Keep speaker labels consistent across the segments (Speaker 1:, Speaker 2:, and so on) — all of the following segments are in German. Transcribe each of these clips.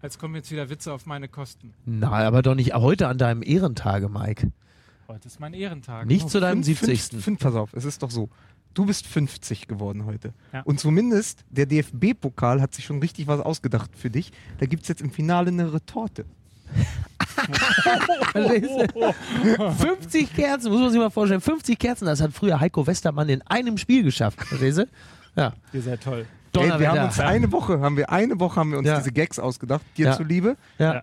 Speaker 1: Als kommen jetzt wieder Witze auf meine Kosten.
Speaker 2: Na, aber doch nicht heute an deinem Ehrentage, Mike.
Speaker 1: Heute ist mein Ehrentag.
Speaker 2: Nicht zu deinem
Speaker 3: Fünf-
Speaker 2: 70.
Speaker 3: Fünf, fünf, pass auf, es ist doch so. Du bist 50 geworden heute.
Speaker 1: Ja.
Speaker 3: Und zumindest der DFB-Pokal hat sich schon richtig was ausgedacht für dich. Da gibt es jetzt im Finale eine Retorte.
Speaker 2: 50 Kerzen, muss man sich mal vorstellen. 50 Kerzen, das hat früher Heiko Westermann in einem Spiel geschafft. Verstehst du? Ja.
Speaker 1: Ihr seid toll.
Speaker 3: Ey, wir
Speaker 2: Donnerwetter.
Speaker 3: haben uns eine Woche, haben wir eine Woche haben wir uns
Speaker 2: Ja.
Speaker 3: diese Gags ausgedacht, dir
Speaker 2: Ja.
Speaker 3: zuliebe.
Speaker 2: ja.
Speaker 1: Ja.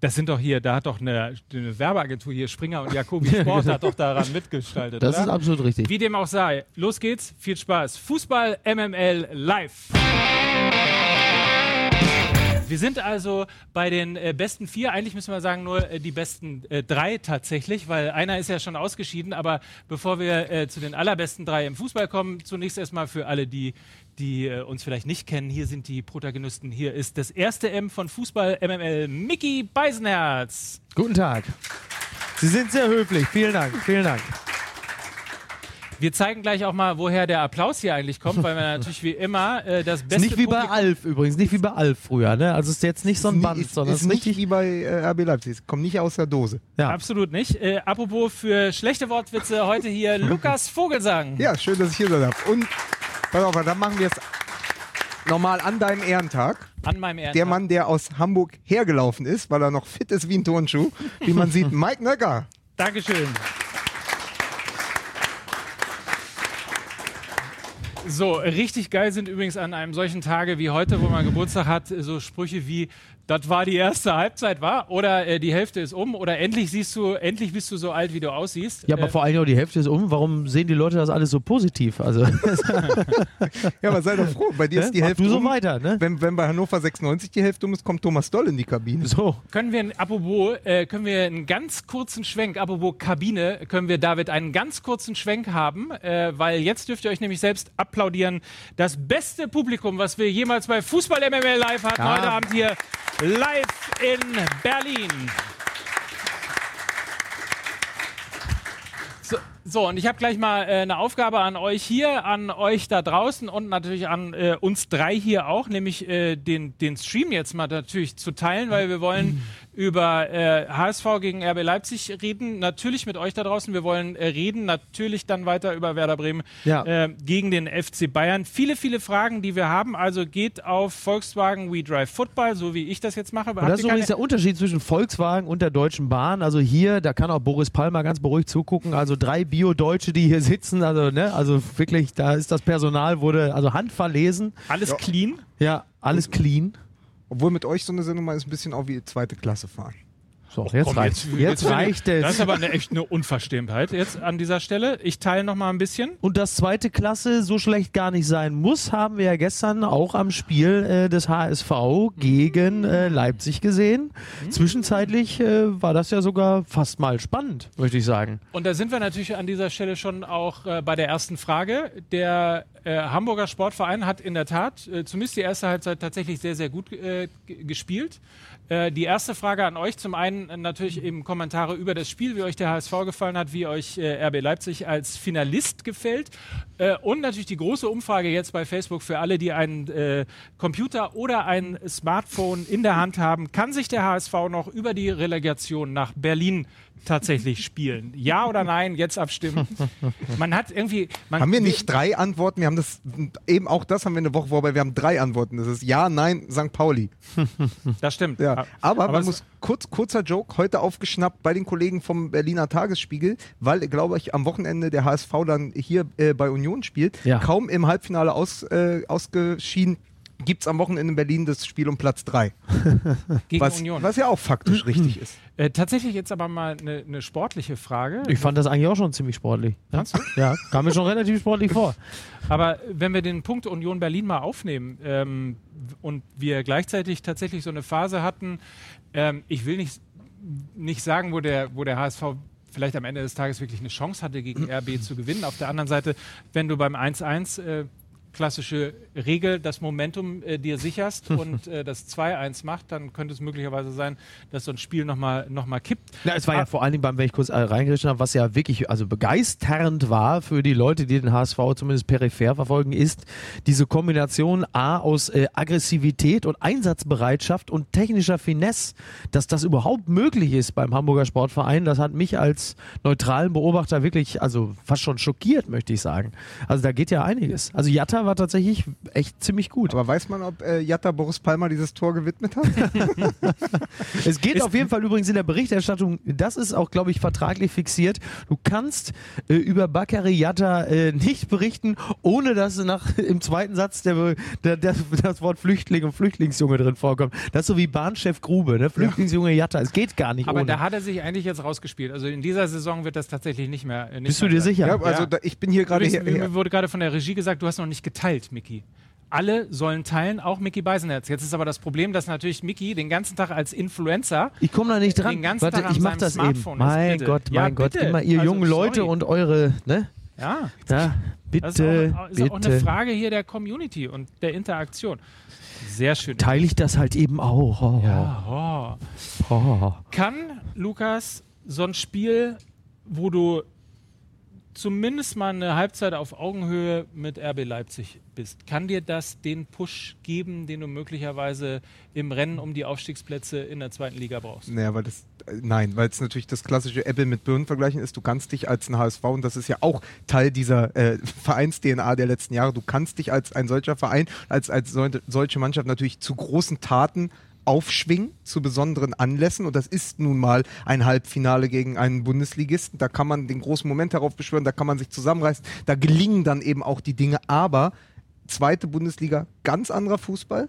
Speaker 1: Das sind doch hier, da hat doch eine, eine Werbeagentur hier, Springer und Jacobi Sport hat doch daran mitgestaltet.
Speaker 2: Das
Speaker 1: oder?
Speaker 2: ist absolut richtig.
Speaker 1: Wie dem auch sei. Los geht's, viel Spaß. Fußball MML live. Wir sind also bei den äh, besten vier. Eigentlich müssen wir sagen nur äh, die besten äh, drei tatsächlich, weil einer ist ja schon ausgeschieden. Aber bevor wir äh, zu den allerbesten drei im Fußball kommen, zunächst erstmal für alle, die, die äh, uns vielleicht nicht kennen. Hier sind die Protagonisten. Hier ist das erste M von Fußball MML, Mickey Beisenherz.
Speaker 2: Guten Tag. Sie sind sehr höflich. Vielen Dank. Vielen Dank.
Speaker 1: Wir zeigen gleich auch mal, woher der Applaus hier eigentlich kommt, weil wir natürlich wie immer äh, das
Speaker 2: Ist
Speaker 1: beste
Speaker 2: nicht wie bei
Speaker 1: Publikum-
Speaker 2: Alf übrigens, nicht wie bei Alf früher, ne? Also es ist jetzt nicht so ein Band,
Speaker 3: ist,
Speaker 2: sondern
Speaker 3: ist
Speaker 2: es ist
Speaker 3: nicht
Speaker 2: richtig.
Speaker 3: wie bei äh, RB Leipzig. Es kommt nicht aus der Dose.
Speaker 2: Ja.
Speaker 1: Absolut nicht. Äh, apropos für schlechte Wortwitze, heute hier Lukas Vogelsang.
Speaker 3: Ja, schön, dass ich hier sein darf. Und pass auf, dann machen wir es nochmal an deinem Ehrentag.
Speaker 1: An meinem Ehrentag.
Speaker 3: Der Mann, der aus Hamburg hergelaufen ist, weil er noch fit ist wie ein Turnschuh, wie man sieht, Mike Nöcker.
Speaker 1: Dankeschön. So, richtig geil sind übrigens an einem solchen Tage wie heute, wo man Geburtstag hat, so Sprüche wie, das war die erste Halbzeit, war? Oder äh, die Hälfte ist um? Oder endlich siehst du, endlich bist du so alt, wie du aussiehst?
Speaker 2: Ja, aber
Speaker 1: äh,
Speaker 2: vor allem auch die Hälfte ist um. Warum sehen die Leute das alles so positiv? Also,
Speaker 3: Ja, aber sei doch froh, bei dir ist die
Speaker 2: Mach
Speaker 3: Hälfte
Speaker 2: du so
Speaker 3: um.
Speaker 2: weiter, ne?
Speaker 3: Wenn, wenn bei Hannover 96 die Hälfte um ist, kommt Thomas Doll in die Kabine.
Speaker 2: So.
Speaker 1: Können wir, ein- apropos, äh, können wir einen ganz kurzen Schwenk, apropos Kabine, können wir, David, einen ganz kurzen Schwenk haben, äh, weil jetzt dürft ihr euch nämlich selbst applaudieren. Das beste Publikum, was wir jemals bei Fußball MML Live hatten,
Speaker 2: Ja.
Speaker 1: heute Abend hier live in Berlin. So, und ich habe gleich mal äh, eine Aufgabe an euch hier, an euch da draußen und natürlich an äh, uns drei hier auch, nämlich äh, den, den Stream jetzt mal natürlich zu teilen, weil wir wollen über äh, HSV gegen RB Leipzig reden, natürlich mit euch da draußen. Wir wollen äh, reden, natürlich dann weiter über Werder Bremen
Speaker 2: Ja.
Speaker 1: äh, gegen den FC Bayern. Viele, viele Fragen, die wir haben. Also geht auf Volkswagen We Drive Football, so wie ich das jetzt mache.
Speaker 2: Und
Speaker 1: Habt
Speaker 2: das ist übrigens der Unterschied zwischen Volkswagen und der Deutschen Bahn. Also hier, da kann auch Boris Palmer ganz beruhigt zugucken. Also drei Bio-Deutsche, die hier sitzen. Also, ne, also wirklich, da ist das Personal, wurde also handverlesen.
Speaker 1: alles
Speaker 3: Ja.
Speaker 1: clean.
Speaker 2: Ja, alles clean.
Speaker 3: Obwohl mit euch so eine Sendung mal ist ein bisschen auch wie zweite Klasse fahren.
Speaker 2: So, jetzt
Speaker 1: Komm,
Speaker 2: reicht Jetzt, reicht es.
Speaker 1: Das ist aber eine, echt eine Unverschämtheit jetzt an dieser Stelle. Ich teile noch mal ein bisschen.
Speaker 2: Und dass zweite Klasse so schlecht gar nicht sein muss, haben wir ja gestern auch am Spiel äh, des HSV gegen äh, Leipzig gesehen. Zwischenzeitlich äh, war das ja sogar fast mal spannend, möchte ich sagen.
Speaker 1: Und da sind wir natürlich an dieser Stelle schon auch äh, bei der ersten Frage. Der äh, Hamburger Sportverein hat in der Tat äh, zumindest die erste Halbzeit tatsächlich sehr, sehr gut äh, gespielt. Äh, die erste Frage an euch, zum einen äh, natürlich eben Kommentare über das Spiel, wie euch der HSV gefallen hat, wie euch RB Leipzig als Finalist gefällt. Und natürlich die große Umfrage jetzt bei Facebook für alle, die einen Computer oder ein Smartphone in der Hand haben. Kann sich der HSV noch über die Relegation nach Berlin tatsächlich spielen? Ja oder nein? Jetzt abstimmen. Man hat irgendwie. Man,
Speaker 3: Haben wir nicht drei Antworten? Wir haben das, eben auch das haben wir eine Woche vorbei. Wir haben drei Antworten. Das ist Ja, Nein, St. Pauli.
Speaker 1: Das stimmt.
Speaker 3: Ja. Aber,
Speaker 1: Aber
Speaker 3: man muss kurz, kurzer Joke heute aufgeschnappt bei den Kollegen vom Berliner Tagesspiegel, weil, glaube ich, am Wochenende der HSV dann hier äh, bei Union spielt.
Speaker 2: Ja.
Speaker 3: Kaum im Halbfinale aus, äh, ausgeschieden. Gibt es am Wochenende in Berlin das Spiel um Platz 3.
Speaker 1: gegen
Speaker 3: Was,
Speaker 1: Union.
Speaker 3: was ja auch faktisch richtig ist.
Speaker 1: Äh, tatsächlich jetzt aber mal eine eine sportliche Frage.
Speaker 2: Ich fand das eigentlich auch schon ziemlich sportlich. Ja, ja kam mir schon relativ sportlich vor.
Speaker 1: Aber wenn wir den Punkt Union Berlin mal aufnehmen ähm, und wir gleichzeitig tatsächlich so eine Phase hatten, ähm, ich will nicht, nicht sagen, wo der, wo der HSV vielleicht am Ende des Tages wirklich eine Chance hatte, gegen RB zu gewinnen. Auf der anderen Seite, wenn du beim 1-1 äh, klassische Regel, das Momentum äh, dir sicherst und äh, das 2-1 macht, dann könnte es möglicherweise sein, dass so ein Spiel nochmal noch mal kippt.
Speaker 2: Ja, es war ja vor allen Dingen beim, wenn ich kurz äh, reingerichtet habe, was ja wirklich also begeisternd war für die Leute, die den HSV zumindest peripher verfolgen, ist diese Kombination A aus äh, Aggressivität und Einsatzbereitschaft und technischer Finesse, dass das überhaupt möglich ist beim Hamburger Sportverein, das hat mich als neutralen Beobachter wirklich, also fast schon schockiert, möchte ich sagen. Also da geht ja einiges. Also Jatta war tatsächlich echt ziemlich gut.
Speaker 3: Aber weiß man, ob äh, Jatta Boris Palmer dieses Tor gewidmet hat?
Speaker 2: Es geht auf jeden Fall übrigens in der Berichterstattung, das ist auch, glaube ich, vertraglich fixiert. Du kannst äh, über Bakary Yatta äh, nicht berichten, ohne dass nach, im zweiten Satz der, der, der, das Wort Flüchtling und Flüchtlingsjunge drin vorkommt. Das ist so wie Bahnchef Grube, ne? Flüchtlingsjunge Yatta. Es geht gar nicht
Speaker 1: Aber
Speaker 2: ohne.
Speaker 1: da hat er sich eigentlich jetzt rausgespielt. Also in dieser Saison wird das tatsächlich nicht mehr. äh, Nicht
Speaker 2: Bist du
Speaker 1: mehr
Speaker 2: dir
Speaker 1: sein.
Speaker 2: sicher?
Speaker 3: ja, also
Speaker 1: Ja.
Speaker 3: Da, ich bin hier gerade
Speaker 1: mir wurde gerade von der Regie gesagt, du hast noch nicht geteilt, Mickey. Alle sollen teilen, auch Mickey Beisenherz. Jetzt ist aber das Problem, dass natürlich Mickey den ganzen Tag als Influencer
Speaker 2: Ich komme da nicht dran.
Speaker 1: Den ganzen
Speaker 2: Warte,
Speaker 1: Tag
Speaker 2: ich mach das eben.
Speaker 1: Smartphone ist,
Speaker 2: Mein
Speaker 1: bitte.
Speaker 2: Gott,
Speaker 1: Ja,
Speaker 2: mein Gott,
Speaker 1: bitte.
Speaker 2: immer ihr
Speaker 1: Also,
Speaker 2: jungen Leute
Speaker 1: sorry.
Speaker 2: und eure, ne?
Speaker 1: Ja,
Speaker 2: Da,
Speaker 1: das
Speaker 2: bitte,
Speaker 1: ist, auch, ist auch eine
Speaker 2: bitte.
Speaker 1: Frage hier der Community und der Interaktion. Sehr schön.
Speaker 2: Teile ich das halt eben auch. Oh,
Speaker 1: Ja, oh.
Speaker 2: oh.
Speaker 1: Kann, Lukas, so ein Spiel, wo du zumindest mal eine Halbzeit auf Augenhöhe mit RB Leipzig bist, kann dir das den Push geben, den du möglicherweise im Rennen um die Aufstiegsplätze in der zweiten Liga brauchst?
Speaker 3: Naja, weil das, äh, nein, weil es natürlich das klassische Apple mit Birnen vergleichen ist. Du kannst dich als ein HSV, und das ist ja auch Teil dieser äh, Vereins-DNA der letzten Jahre, du kannst dich als ein solcher Verein, als, als sol solche Mannschaft natürlich zu großen Taten aufschwingen zu besonderen Anlässen. Und das ist nun mal ein Halbfinale gegen einen Bundesligisten. Da kann man den großen Moment darauf beschwören, da kann man sich zusammenreißen, da gelingen dann eben auch die Dinge, aber zweite Bundesliga, ganz anderer Fußball,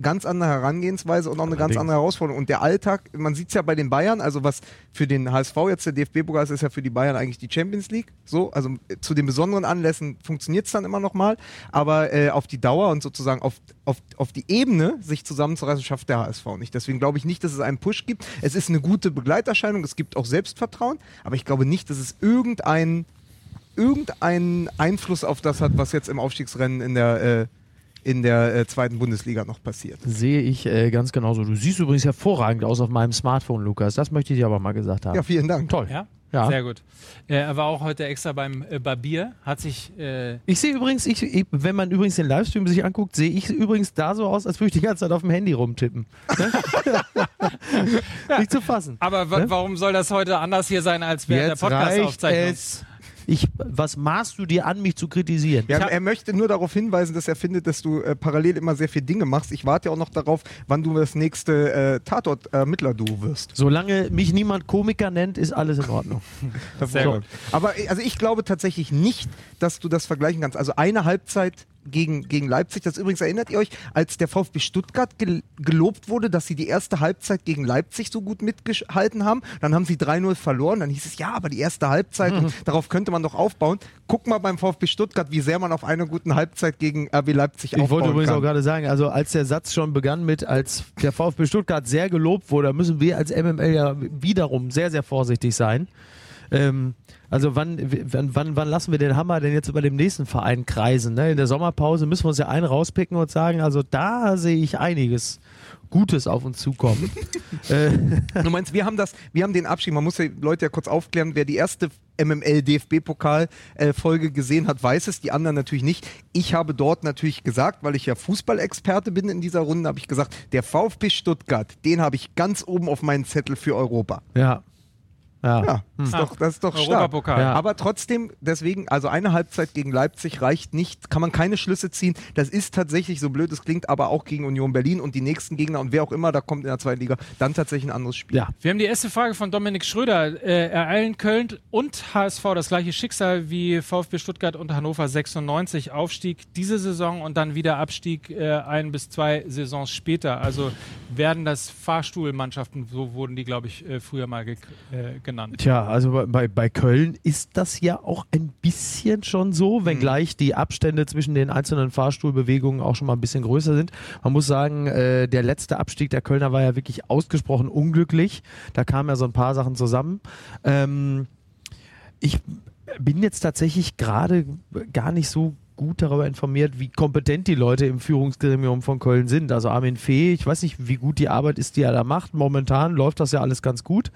Speaker 3: ganz andere Herangehensweise und auch eine ganz andere Herausforderung. Und der Alltag, man sieht es ja bei den Bayern, also was für den HSV jetzt der DFB-Pokal ist, ist ja für die Bayern eigentlich die Champions League. So, also äh, zu den besonderen Anlässen funktioniert es dann immer noch mal, aber äh, auf die Dauer und sozusagen auf, auf, auf die Ebene sich zusammenzureißen, schafft der HSV nicht. Deswegen glaube ich nicht, dass es einen Push gibt. Es ist eine gute Begleiterscheinung, es gibt auch Selbstvertrauen, aber ich glaube nicht, dass es irgendeinen irgendeinen Einfluss auf das hat, was jetzt im Aufstiegsrennen in der, äh, in der äh, zweiten Bundesliga noch passiert.
Speaker 2: Sehe ich äh, ganz genauso. Du siehst übrigens hervorragend aus auf meinem Smartphone, Lukas. Das möchte ich dir aber mal gesagt haben.
Speaker 3: Ja, vielen Dank.
Speaker 2: Toll.
Speaker 1: Ja?
Speaker 2: Ja.
Speaker 1: Sehr gut. Äh, er war auch heute extra beim äh, Barbier, hat sich äh,
Speaker 2: Ich sehe übrigens, ich, ich, wenn man übrigens den Livestream sich anguckt, sehe ich übrigens da so aus, als würde ich die ganze Zeit auf dem Handy rumtippen. Ne? Nicht zu fassen.
Speaker 1: Aber
Speaker 2: Ne?
Speaker 1: warum soll das heute anders hier sein als während
Speaker 2: Jetzt
Speaker 1: der Podcast-Aufzeichnung?
Speaker 2: Ich, was maßt du dir an, mich zu kritisieren?
Speaker 3: Ja, er möchte nur darauf hinweisen, dass er findet, dass du äh, parallel immer sehr viele Dinge machst. Ich warte ja auch noch darauf, wann du das nächste äh, Tatort-Ermittler-Duo wirst.
Speaker 2: Solange mich niemand Komiker nennt, ist alles in Ordnung.
Speaker 1: Sehr
Speaker 3: So.
Speaker 1: gut.
Speaker 3: Aber äh, also ich glaube tatsächlich nicht, dass du das vergleichen kannst. Also eine Halbzeit gegen, gegen Leipzig, das übrigens erinnert ihr euch, als der VfB Stuttgart gel gelobt wurde, dass sie die erste Halbzeit gegen Leipzig so gut mitgehalten haben, dann haben sie 3-0 verloren, dann hieß es, ja, aber die erste Halbzeit, und darauf könnte man doch aufbauen. Guck mal beim VfB Stuttgart, wie sehr man auf einer guten Halbzeit gegen RB Leipzig
Speaker 2: Ich
Speaker 3: aufbauen
Speaker 2: wollte übrigens
Speaker 3: kann.
Speaker 2: auch gerade sagen, also als der Satz schon begann mit, als der VfB Stuttgart sehr gelobt wurde, müssen wir als MML ja wiederum sehr, sehr vorsichtig sein. Ähm, also wann, wann, wann, lassen wir den Hammer denn jetzt über dem nächsten Verein kreisen? Ne? In der Sommerpause müssen wir uns ja einen rauspicken und sagen, also da sehe ich einiges Gutes auf uns zukommen. äh,
Speaker 3: Du meinst, wir haben das, wir haben den Abschied, man muss die Leute ja kurz aufklären, wer die erste MML-DFB-Pokal-Folge gesehen hat, weiß es, die anderen natürlich nicht. Ich habe dort natürlich gesagt, weil ich ja Fußballexperte bin in dieser Runde, habe ich gesagt, der VfB Stuttgart, den habe ich ganz oben auf meinen Zettel für Europa.
Speaker 2: ja. Ja.
Speaker 3: Ja, ist
Speaker 1: Ah,
Speaker 3: doch, das ist doch stark.
Speaker 2: Ja.
Speaker 3: Aber trotzdem, deswegen, also eine Halbzeit gegen Leipzig reicht nicht, kann man keine Schlüsse ziehen. Das ist tatsächlich, so blöd es klingt, aber auch gegen Union Berlin und die nächsten Gegner und wer auch immer da kommt in der zweiten Liga, dann tatsächlich ein anderes Spiel.
Speaker 2: ja.
Speaker 1: Wir haben die erste Frage von Dominik Schröder. Äh, ereilen Köln und HSV das gleiche Schicksal wie VfB Stuttgart und Hannover 96. Aufstieg diese Saison und dann wieder Abstieg äh, ein bis zwei Saisons später. Also werden das Fahrstuhlmannschaften, so wurden die, glaube ich, äh, früher mal äh, genannt.
Speaker 2: Tja, also bei- bei, Köln ist das ja auch ein bisschen schon so, wenngleich die Abstände zwischen den einzelnen Fahrstuhlbewegungen auch schon mal ein bisschen größer sind. Man muss sagen, äh, der letzte Abstieg der Kölner war ja wirklich ausgesprochen unglücklich. Da kamen ja so ein paar Sachen zusammen. Ähm, ich bin jetzt tatsächlich gerade gar nicht so gut darüber informiert, wie kompetent die Leute im Führungsgremium von Köln sind. Also Armin Fee, ich weiß nicht, wie gut die Arbeit ist, die er da macht. Momentan läuft das ja alles ganz gut.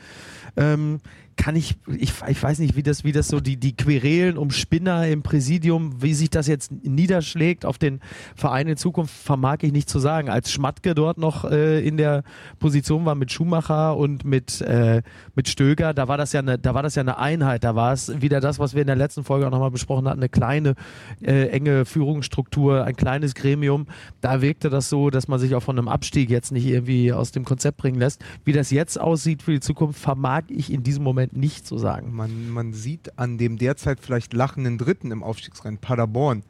Speaker 2: Ähm, kann ich, ich, ich weiß nicht, wie das, wie das so die, die Querelen um Spinner im Präsidium, wie sich das jetzt niederschlägt auf den Verein in Zukunft, vermag ich nicht zu sagen. Als Schmatke dort noch äh, in der Position war mit Schumacher und mit, äh, mit Stöger, da war das ja eine, da war das ja eine Einheit. Da war es wieder das, was wir in der letzten Folge auch nochmal besprochen hatten, eine kleine, äh, enge Führungsstruktur, ein kleines Gremium. Da wirkte das so, dass man sich auch von einem Abstieg jetzt nicht irgendwie aus dem Konzept bringen lässt. Wie das jetzt aussieht für die Zukunft, vermag ich in diesem Moment nicht zu sagen.
Speaker 3: Man, man sieht an dem derzeit vielleicht lachenden Dritten im Aufstiegsrennen, Paderborn,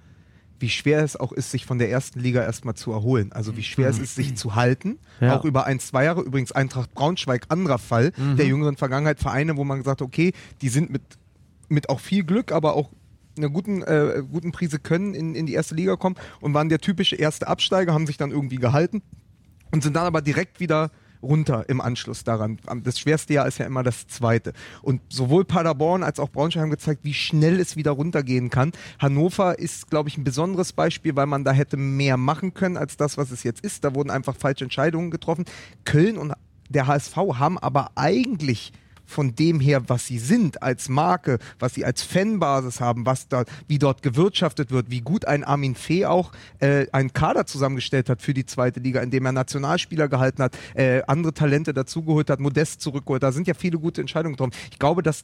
Speaker 3: wie schwer es auch ist, sich von der ersten Liga erstmal zu erholen. Also wie schwer es ist, sich zu halten.
Speaker 2: Ja.
Speaker 3: Auch über ein, zwei Jahre. Übrigens Eintracht Braunschweig, anderer Fall der jüngeren Vergangenheit. Vereine, wo man gesagt hat, okay, die sind mit, mit auch viel Glück, aber auch einer guten, äh, guten Prise können in, in die erste Liga kommen und waren der typische erste Absteiger, haben sich dann irgendwie gehalten und sind dann aber direkt wieder runter im Anschluss daran. Das schwerste Jahr ist ja immer das zweite. Und sowohl Paderborn als auch Braunschweig haben gezeigt, wie schnell es wieder runtergehen kann. Hannover ist, glaube ich, ein besonderes Beispiel, weil man da hätte mehr machen können als das, was es jetzt ist. Da wurden einfach falsche Entscheidungen getroffen. Köln und der HSV haben aber eigentlich von dem her, was sie sind als Marke, was sie als Fanbasis haben, was da, wie dort gewirtschaftet wird, wie gut ein Armin Fee auch äh, einen Kader zusammengestellt hat für die zweite Liga, indem er Nationalspieler gehalten hat, äh, andere Talente dazugeholt hat, Modest zurückgeholt. Da sind ja viele gute Entscheidungen getroffen. Ich glaube, dass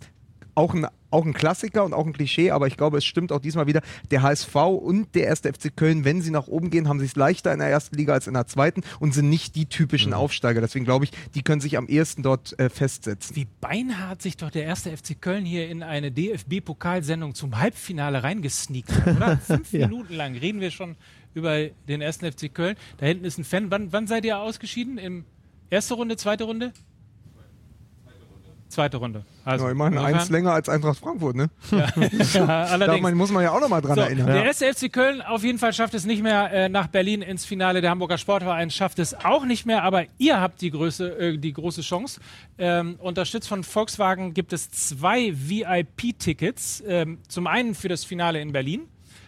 Speaker 3: auch ein, auch ein Klassiker und auch ein Klischee, aber ich glaube, es stimmt auch diesmal wieder. Der HSV und der erste FC Köln, wenn sie nach oben gehen, haben sie es leichter in der ersten Liga als in der zweiten und sind nicht die typischen Aufsteiger. Deswegen glaube ich, die können sich am ehesten dort äh, festsetzen.
Speaker 1: Wie beinhart sich doch der erste FC Köln hier in eine DFB-Pokalsendung zum Halbfinale reingesneakt hat, oder? Fünf
Speaker 2: Ja.
Speaker 1: Minuten lang reden wir schon über den ersten FC Köln. Da hinten ist ein Fan. Wann, wann seid ihr ausgeschieden? Im erste Runde, zweite Runde? Zweite Runde. Also,
Speaker 3: Ja, immerhin eins länger als Eintracht Frankfurt, ne?
Speaker 1: ja,
Speaker 3: Da
Speaker 1: allerdings.
Speaker 3: man, muss man ja auch nochmal dran
Speaker 1: So,
Speaker 3: erinnern.
Speaker 1: der erste FC Köln auf jeden Fall schafft es nicht mehr äh, nach Berlin ins Finale. Der Hamburger Sportverein schafft es auch nicht mehr, aber ihr habt die, Größe, äh, die große Chance. Ähm, unterstützt von Volkswagen gibt es zwei VIP-Tickets. Ähm, zum einen für das Finale in Berlin.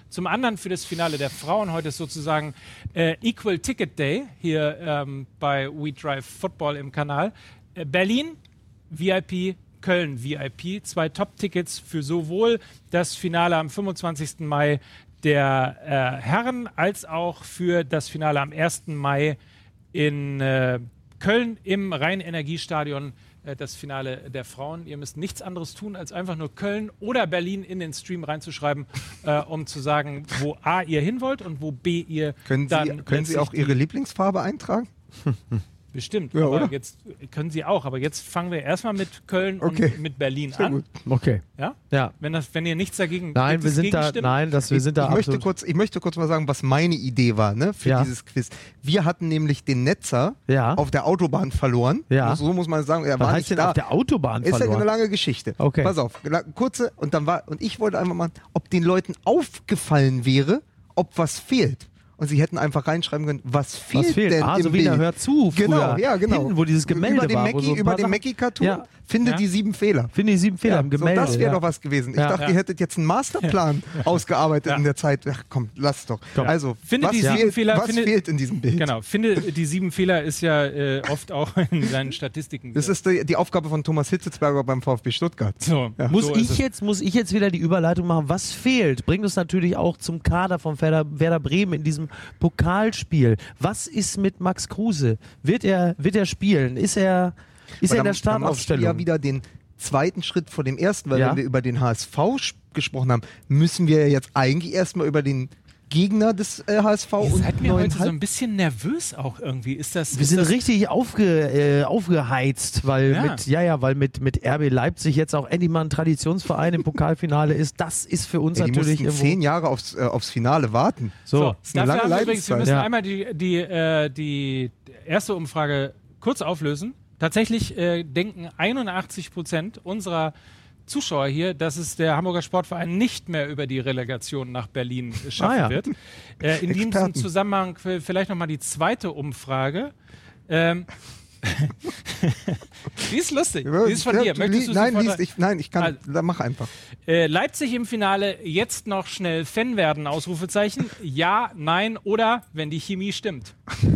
Speaker 1: Zum anderen für das Finale der Frauen. Heute ist sozusagen äh, Equal Ticket Day hier ähm, bei We Drive Football im Kanal. Äh, Berlin, VIP, Köln VIP. Zwei Top-Tickets für sowohl das Finale am 25. Mai der äh, Herren als auch für das Finale am 1. Mai in äh, Köln im Rhein-Energiestadion. Äh, das Finale der Frauen. Ihr müsst nichts anderes tun, als einfach nur Köln oder Berlin in den Stream reinzuschreiben, äh, um zu sagen, wo A ihr hin wollt und wo B ihr
Speaker 3: Können
Speaker 1: dann
Speaker 3: Sie, können Sie auch Ihre Lieblingsfarbe eintragen?
Speaker 1: Bestimmt,
Speaker 3: Ja,
Speaker 1: aber
Speaker 3: oder?
Speaker 1: jetzt können Sie auch. Aber jetzt fangen wir erstmal mit Köln
Speaker 3: Okay.
Speaker 1: und mit Berlin
Speaker 3: Sehr
Speaker 1: an.
Speaker 3: gut.
Speaker 2: Okay.
Speaker 1: Ja?
Speaker 2: Ja.
Speaker 1: Wenn, das, wenn ihr nichts dagegen
Speaker 2: Nein, wir sind da, nein, das, wir sind da
Speaker 3: ich, möchte kurz, ich möchte kurz mal sagen, was meine Idee war ne, für
Speaker 2: Ja.
Speaker 3: dieses Quiz. Wir hatten nämlich den Netzer
Speaker 2: Ja.
Speaker 3: auf der Autobahn verloren.
Speaker 2: Ja.
Speaker 3: So muss man sagen. Er
Speaker 2: Was
Speaker 3: war
Speaker 2: heißt
Speaker 3: nicht
Speaker 2: denn
Speaker 3: da.
Speaker 2: auf der Autobahn
Speaker 3: ist ja eine
Speaker 2: verloren?
Speaker 3: lange Geschichte.
Speaker 2: Okay.
Speaker 3: Pass auf, kurze und dann war und ich wollte einfach mal, ob den Leuten aufgefallen wäre, ob was fehlt. Und sie hätten einfach reinschreiben können, was fehlt,
Speaker 2: Was fehlt?
Speaker 3: denn
Speaker 2: Ah, so
Speaker 3: im
Speaker 2: wie in der
Speaker 3: Bild?
Speaker 2: Hör zu
Speaker 3: Genau,
Speaker 2: früher.
Speaker 3: ja, genau.
Speaker 2: Hinten, wo dieses Gemälde
Speaker 3: über den
Speaker 2: war,
Speaker 3: Mackie,
Speaker 2: so
Speaker 3: über den Mackie-Cartoon,
Speaker 2: Ja.
Speaker 3: Finde
Speaker 1: Ja.
Speaker 3: die sieben Fehler.
Speaker 2: Finde ich sieben Fehler im Gemälde.
Speaker 3: so, das wäre
Speaker 2: ja.
Speaker 3: doch was gewesen. Ich
Speaker 2: Ja.
Speaker 3: dachte,
Speaker 1: Ja.
Speaker 3: ihr hättet jetzt einen Masterplan ausgearbeitet
Speaker 1: Ja.
Speaker 3: in der Zeit. Ach komm, lass doch.
Speaker 2: Komm.
Speaker 3: Also,
Speaker 1: Findet
Speaker 3: was,
Speaker 1: die sieben
Speaker 3: fehlt,
Speaker 1: Fehler-
Speaker 3: was
Speaker 1: findet-
Speaker 3: fehlt in diesem Bild?
Speaker 1: Genau, finde die sieben Fehler ist ja äh, oft auch in seinen Statistiken.
Speaker 3: Das ist die, die Aufgabe von Thomas Hitzelsberger beim VfB Stuttgart.
Speaker 1: so.
Speaker 3: Ja.
Speaker 2: Muss,
Speaker 1: so
Speaker 2: ich
Speaker 1: es.
Speaker 2: jetzt, muss ich jetzt wieder die Überleitung machen? Was fehlt? Bringt uns natürlich auch zum Kader von Werder, Werder Bremen in diesem Pokalspiel. Was ist mit Max Kruse? Wird er, wird er spielen? Ist er, ist er in der Startaufstellung?
Speaker 3: ja wieder den zweiten Schritt vor dem ersten, weil
Speaker 2: Ja.
Speaker 3: wenn wir über den HSV gesprochen haben, müssen wir ja jetzt eigentlich erstmal über den Gegner des äh, HSV
Speaker 1: Ihr
Speaker 3: und
Speaker 1: seid mir
Speaker 3: neuen
Speaker 1: heute so
Speaker 3: Halb-
Speaker 1: ein bisschen nervös auch irgendwie. Ist das,
Speaker 2: Wir
Speaker 1: ist
Speaker 2: sind
Speaker 1: das,
Speaker 2: richtig aufge, äh, aufgeheizt, weil
Speaker 1: Ja.
Speaker 2: mit, ja, ja, weil mit, mit RB Leipzig jetzt auch endlich mal ein Traditionsverein im Pokalfinale ist. Das ist für uns
Speaker 3: die
Speaker 2: natürlich
Speaker 3: mussten zehn Jahre aufs, äh, aufs Finale warten.
Speaker 2: so.
Speaker 1: So,
Speaker 3: ist eine
Speaker 1: dafür
Speaker 3: lange
Speaker 1: haben wir übrigens, wir müssen
Speaker 2: Ja.
Speaker 1: einmal die, die, äh, die erste Umfrage kurz auflösen. Tatsächlich äh, denken 81 Prozent unserer Zuschauer hier, dass es der Hamburger Sportverein nicht mehr über die Relegation nach Berlin äh, schaffen
Speaker 2: Ah, ja.
Speaker 1: wird. Äh, in diesem
Speaker 3: Experten.
Speaker 1: Zusammenhang v- vielleicht nochmal die zweite Umfrage. Ähm, Die ist lustig. Die ist von
Speaker 3: Ja,
Speaker 1: dir. Möchtest du
Speaker 3: nein, liest, ich, nein, ich kann,
Speaker 1: Also-
Speaker 3: da mach einfach.
Speaker 1: Äh, Leipzig im Finale jetzt noch schnell Fan werden, Ausrufezeichen. Ja, nein oder wenn die Chemie stimmt.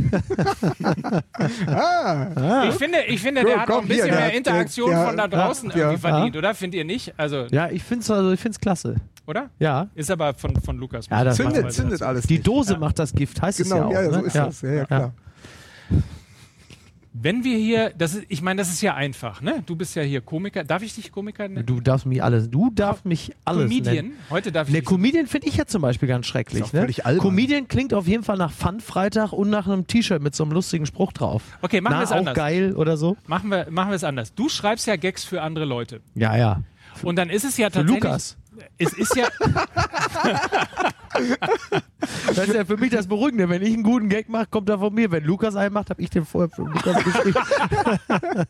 Speaker 1: Ich finde, ich finde der
Speaker 3: Komm,
Speaker 1: hat auch ein bisschen
Speaker 3: hier,
Speaker 1: mehr Interaktion
Speaker 3: der-
Speaker 1: von da draußen
Speaker 3: ja,
Speaker 1: irgendwie
Speaker 3: ja.
Speaker 1: verdient, oder? Findet ihr nicht? Also,
Speaker 2: Ja, ich finde es also, ich find's klasse.
Speaker 1: oder?
Speaker 2: Ja.
Speaker 1: Ist aber von, von Lukas.
Speaker 2: Ja, das
Speaker 3: Zündet, zündet alles.
Speaker 2: Die. Dose macht das Gift, heißt
Speaker 3: Genau,
Speaker 2: es ja auch.
Speaker 3: ja, ja, so
Speaker 2: ne?
Speaker 3: ist das. Ja, ja, klar.
Speaker 1: Wenn wir hier, das ist, ich meine, das ist ja einfach, ne? Du bist ja hier Komiker. Darf ich dich Komiker nennen?
Speaker 2: Du darfst mich alles, du darfst mich alles
Speaker 1: Comedian.
Speaker 2: nennen.
Speaker 1: Heute darf ich
Speaker 2: Ne, Comedian finde ich ja zum Beispiel ganz schrecklich.
Speaker 3: Ist auch
Speaker 2: Ne?
Speaker 3: albern.
Speaker 2: Comedian klingt auf jeden Fall nach Fun-Freitag und nach einem T-Shirt mit so einem lustigen Spruch drauf.
Speaker 1: Okay, machen wir es
Speaker 2: auch
Speaker 1: anders.
Speaker 2: geil oder so.
Speaker 1: Machen wir, machen wir es anders. Du schreibst ja Gags für andere Leute.
Speaker 2: Ja, ja.
Speaker 1: Und dann ist es ja
Speaker 2: Für
Speaker 1: tatsächlich.
Speaker 2: Lukas.
Speaker 1: Es ist ja.
Speaker 2: Das ist ja für mich das Beruhigende. Wenn ich einen guten Gag mache, kommt er von mir. Wenn Lukas einen macht, habe ich den vorher für Lukas geschrieben.